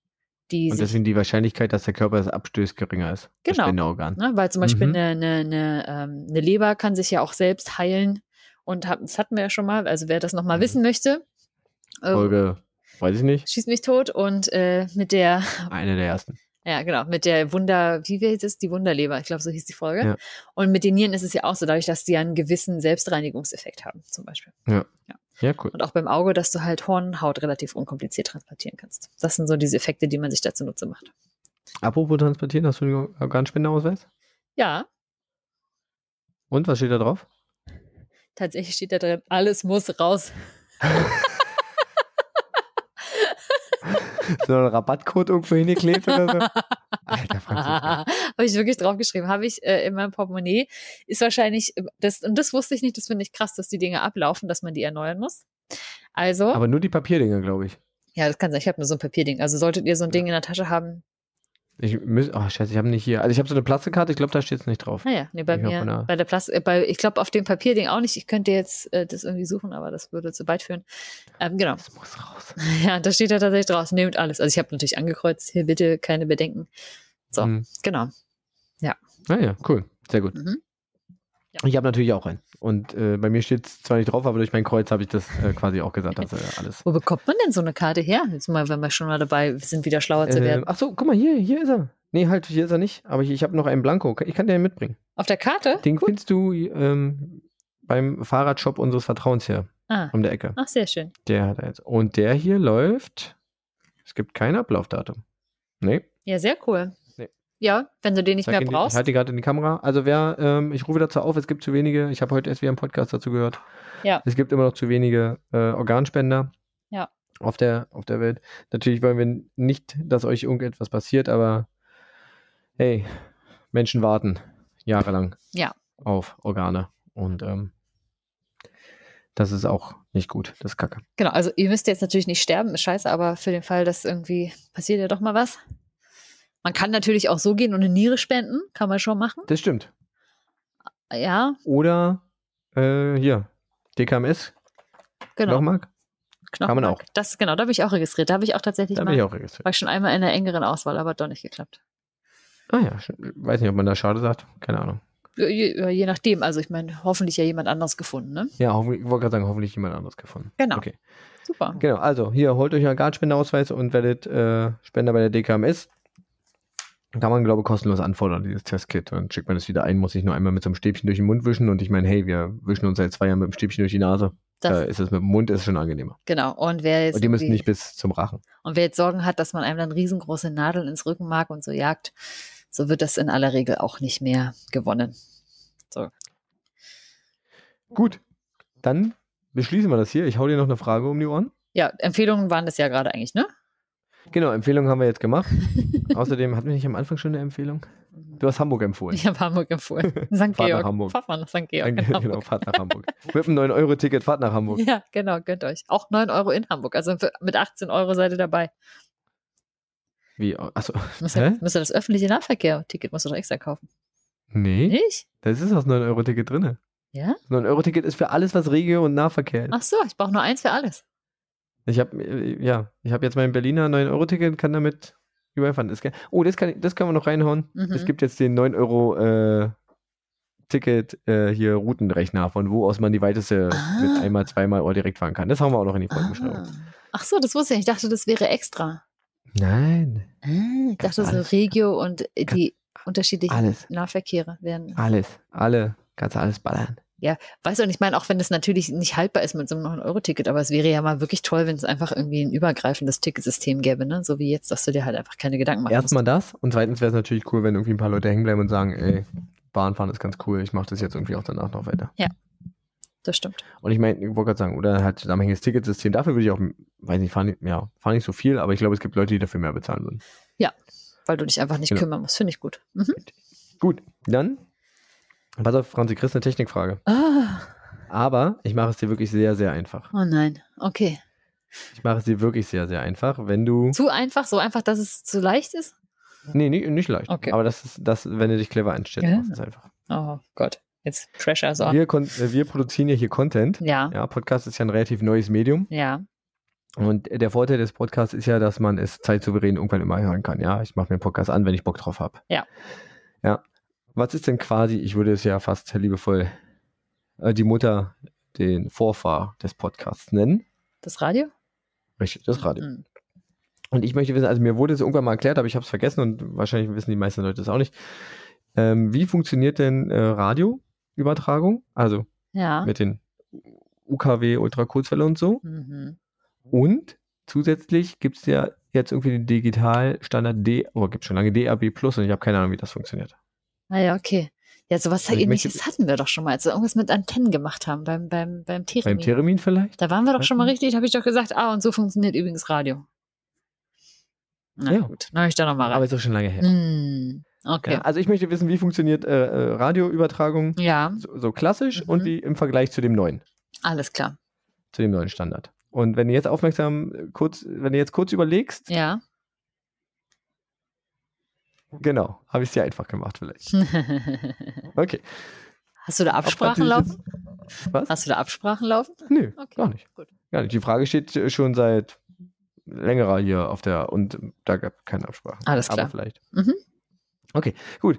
die Und deswegen die Wahrscheinlichkeit, dass der Körper das abstößt, geringer ist. Genau. Ne, weil zum Beispiel Mhm. eine, eine, eine, ähm, eine Leber kann sich ja auch selbst heilen und hab, das hatten wir ja schon mal. Also wer das nochmal Mhm. wissen möchte, äh, Folge, weiß ich nicht, schieß mich tot und äh, mit der eine der ersten. Ja, genau. Mit der Wunder, wie heißt es? Die Wunderleber. Ich glaube, so hieß die Folge. Ja. Und mit den Nieren ist es ja auch so, dadurch, dass die ja einen gewissen Selbstreinigungseffekt haben, zum Beispiel. Ja, cool. Und auch beim Auge, dass du halt Hornhaut relativ unkompliziert transportieren kannst. Das sind so diese Effekte, die man sich dazu nutze macht. Apropos transportieren, hast du einen Organspenderausweis? Ja, Und was steht da drauf? tatsächlich steht da drin, alles muss raus. <laughs> <laughs> so ein Rabattcode irgendwo hingeklebt oder so? Alter, Franz. <laughs> Habe ich wirklich draufgeschrieben. Habe ich äh, in meinem Portemonnaie. Ist wahrscheinlich, äh, das, und das wusste ich nicht, das finde ich krass, dass die Dinge ablaufen, dass man die erneuern muss. Also, Aber nur die Papierdinger, glaube ich. ja, das kann sein. Ich habe nur so ein Papierding. Also solltet ihr so ein Ding in der Tasche haben, Ich muss, oh scheiße, ich habe nicht hier. Also ich habe so eine Plastikkarte, ich glaube, da steht es nicht drauf. Naja, nee, bei Ich mir, der- bei der Plastik, äh, bei, ich glaube auf dem Papierding auch nicht. Ich könnte jetzt äh, das irgendwie suchen, aber das würde zu weit führen. Ähm, genau. Das muss raus. <laughs> Ja, da steht da tatsächlich draus, nehmt alles. Also ich habe natürlich angekreuzt, hier bitte keine Bedenken. So, Hm. genau. Ah ja, cool. Sehr gut. Mhm. Ja. Ich habe natürlich auch einen. Und äh, bei mir steht es zwar nicht drauf, aber durch mein Kreuz habe ich das äh, quasi auch gesagt. Also, äh, alles. Wo bekommt man denn so eine Karte her? Jetzt mal, wenn wir schon mal dabei sind, wieder schlauer zu werden. ach so, guck mal, hier, hier ist er. Nee, halt, hier ist er nicht. Aber ich, ich habe noch einen Blanko. Ich kann dir den mitbringen. Auf der Karte? Den Gut. findest du ähm, beim Fahrradshop unseres Vertrauens hier Ah. um der Ecke. Ach, sehr schön. Der hat er jetzt. Und der hier läuft. Es gibt kein Ablaufdatum. Nee. Ja, sehr cool. Ja, wenn du den nicht mehr dir- brauchst. Ich halte die gerade in die Kamera. Also wer, ähm, ich rufe dazu auf, es gibt zu wenige, ich habe heute erst wieder einen Podcast dazu gehört. Ja. Es gibt immer noch zu wenige äh, Organspender. Ja. Auf der, auf der Welt. Natürlich wollen wir nicht, dass euch irgendetwas passiert, aber hey, Menschen warten jahrelang Ja. auf Organe. Und ähm, das ist auch nicht gut. Das ist kacke. Genau, also ihr müsst jetzt natürlich nicht sterben, ist scheiße, aber für den Fall, dass irgendwie passiert ja doch mal was. Man kann natürlich auch so gehen und eine Niere spenden, kann man schon machen. Das stimmt. Ja, Oder äh, hier, DKMS, genau. Knochenmark. kann man Knochenmark. Das, genau, da bin ich auch registriert. Da habe ich auch tatsächlich Da mal, bin ich auch registriert. war ich schon einmal in einer engeren Auswahl, aber hat doch nicht geklappt. Ah ja, weiß nicht, ob man da schade sagt. Keine Ahnung. Je, je, nachdem, also ich meine, hoffentlich ja jemand anderes gefunden, ne? Ja, ich wollte gerade sagen, hoffentlich jemand anderes gefunden. Genau. Okay. Super. Genau, also hier holt euch einen Organspenderausweis und werdet äh, Spender bei der DKMS. Kann man, glaube ich, kostenlos anfordern, dieses Testkit. Dann schickt man das wieder ein, muss sich nur einmal mit so einem Stäbchen durch den Mund wischen. Und ich meine, hey, wir wischen uns seit zwei Jahren mit dem Stäbchen durch die Nase. Das, Da ist es mit dem Mund ist schon angenehmer. genau. Und wer jetzt Und die müssen nicht bis zum Rachen. Und wer jetzt Sorgen hat, dass man einem dann riesengroße Nadeln ins Rückenmark und so jagt, so wird das in aller Regel auch nicht mehr gewonnen. So. Gut, dann beschließen wir das hier. Ich hau dir noch eine Frage um die Ohren. Ja, Empfehlungen waren das ja gerade eigentlich, ne? Genau, Empfehlung haben wir jetzt gemacht. <laughs> Außerdem hatten wir nicht am Anfang schon eine Empfehlung? Du hast Hamburg empfohlen. Ich habe Hamburg empfohlen. St. <laughs> Fahrt nach Georg. Hamburg. Fahrt mal nach St. Georg. in genau, Hamburg. fahrt nach Hamburg. Mit einem 9-Euro-Ticket, fahrt nach Hamburg. Ja, genau, gönnt euch. Auch 9 Euro in Hamburg. Also mit 18 Euro seid ihr dabei. Wie? Achso. Müsst ihr, müsst ihr das öffentliche Nahverkehr-Ticket musst du doch extra kaufen. Nee, Nicht? das ist das 9-Euro-Ticket drin. Ja? Das 9-Euro-Ticket ist für alles, was Regio und Nahverkehr ist. Ach so, ich brauche nur eins für alles. Ich habe ja, ich habe jetzt mein Berliner 9-Euro-Ticket, kann damit überall fahren. Das kann, oh, das, kann, das können wir noch reinhauen. Mhm. Es gibt jetzt den 9 Euro äh, Ticket äh, hier Routenrechner, von wo aus man die weiteste Ah. mit einmal, zweimal oder direkt fahren kann. Das haben wir auch noch in die Ah. Folgenbeschreibung. Ach so, das wusste ich. nicht. Ich dachte, das wäre extra. Nein, Ah, ich dachte, so. Regio und äh, die unterschiedlichen alles, Nahverkehre werden. alles, alle, kannst du alles ballern. Weißt du, und ich meine, auch wenn das natürlich nicht haltbar ist mit so einem 9-Euro-Ticket, aber es wäre ja mal wirklich toll, wenn es einfach irgendwie ein übergreifendes Ticketsystem gäbe, ne? So wie jetzt, dass du dir halt einfach keine Gedanken machen Erstmal das und zweitens wäre es natürlich cool, wenn irgendwie ein paar Leute hängen bleiben und sagen, ey, Bahnfahren ist ganz cool, ich mache das jetzt irgendwie auch danach noch weiter. musst. Das stimmt. Und ich meine, ich wollte gerade sagen, oder halt zusammenhängiges Ticketsystem, dafür würde ich auch, weiß nicht, fahren, ja, fahren nicht so viel, aber ich glaube, es gibt Leute, die dafür mehr bezahlen würden. Weil du dich einfach nicht Genau. kümmern musst. Finde ich gut. Mhm. Gut, dann, pass auf, Franzi, kriegst eine Technikfrage. Ah, Aber ich mache es dir wirklich sehr, sehr einfach. oh nein. Okay. Ich mache es dir wirklich sehr, sehr einfach, wenn du, Zu einfach, so einfach, dass es zu leicht ist? nee, nicht, nicht leicht, Okay. aber das ist, das, wenn du dich clever einstellst, Ja. machst du es einfach. Oh Gott. Jetzt Pressure so. Wir, wir produzieren ja hier Content. Ja. Ja, Podcast ist ja ein relativ neues Medium. Ja. Und der Vorteil des Podcasts ist ja, dass man es zeitsouverän irgendwann immer hören kann. Ja, ich mache mir einen Podcast an, wenn ich Bock drauf habe. Ja. Ja. Was ist denn quasi, ich würde es ja fast liebevoll äh, die Mutter, den Vorfahr des Podcasts nennen? Das Radio? Richtig, das Radio. Mhm. Und ich möchte wissen, also mir wurde es irgendwann mal erklärt, aber ich habe es vergessen und wahrscheinlich wissen die meisten Leute das auch nicht. Ähm, wie funktioniert denn äh, Radioübertragung? Also Ja. mit den UKW, Ultrakurzwelle und so. Mhm. Und zusätzlich gibt es ja jetzt irgendwie den Digitalstandard D, oh, gibt schon lange DAB Plus und ich habe keine Ahnung, wie das funktioniert. Ah ja, okay. Ja, sowas Also ich ähnliches möchte- hatten wir doch schon mal, als wir irgendwas mit Antennen gemacht haben beim, beim, beim Beim Theremin. Theremin vielleicht? Da waren wir doch schon mal richtig, habe ich doch gesagt, ah, und so funktioniert übrigens Radio. Na Ja. gut, dann habe ich da nochmal Aber rein. ist auch schon lange her. Mm, okay. Ja, also ich möchte wissen, wie funktioniert äh, äh, Radioübertragung Ja, so, so klassisch Mhm. und wie im Vergleich zu dem neuen, alles klar. zu dem neuen Standard. Und wenn du jetzt aufmerksam äh, kurz, wenn du jetzt kurz überlegst, Ja. Genau, habe ich es dir einfach gemacht vielleicht. <laughs> Okay. Hast du da Absprachen laufen? Was? Hast du da Absprachen laufen? Nö, Okay, gar nicht. gut. Gar nicht. Die Frage steht äh, schon seit längerer hier auf der und da gab es keine Absprache. Alles klar. Aber vielleicht. Mhm. Okay, gut.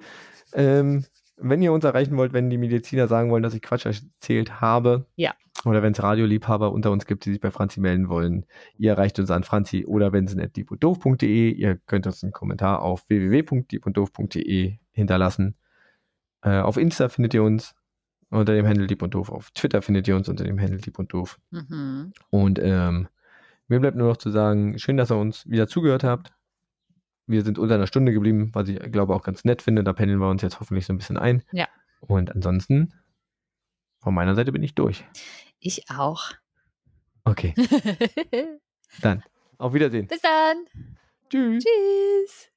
Ähm, wenn ihr uns erreichen wollt, wenn die Mediziner sagen wollen, dass ich Quatsch erzählt habe, Ja. Oder wenn es Radioliebhaber unter uns gibt, die sich bei Franzi melden wollen, ihr erreicht uns an Franzi oder wenn es at diebunddoof.de. Ihr könnt uns einen Kommentar auf www.diebunddoof.de hinterlassen. Äh, auf Insta findet ihr uns unter dem Handel Dieb und Doof. Auf Twitter findet ihr uns unter dem Handel Dieb und Doof. Mhm. Und ähm, mir bleibt nur noch zu sagen, schön, dass ihr uns wieder zugehört habt. Wir sind unter einer Stunde geblieben, was ich glaube auch ganz nett finde. Da pendeln wir uns jetzt hoffentlich so ein bisschen ein. Ja. Und ansonsten, von meiner Seite bin ich durch. Ich auch. Okay, <laughs> dann. Auf Wiedersehen. Bis dann. Tschüss. Tschüss.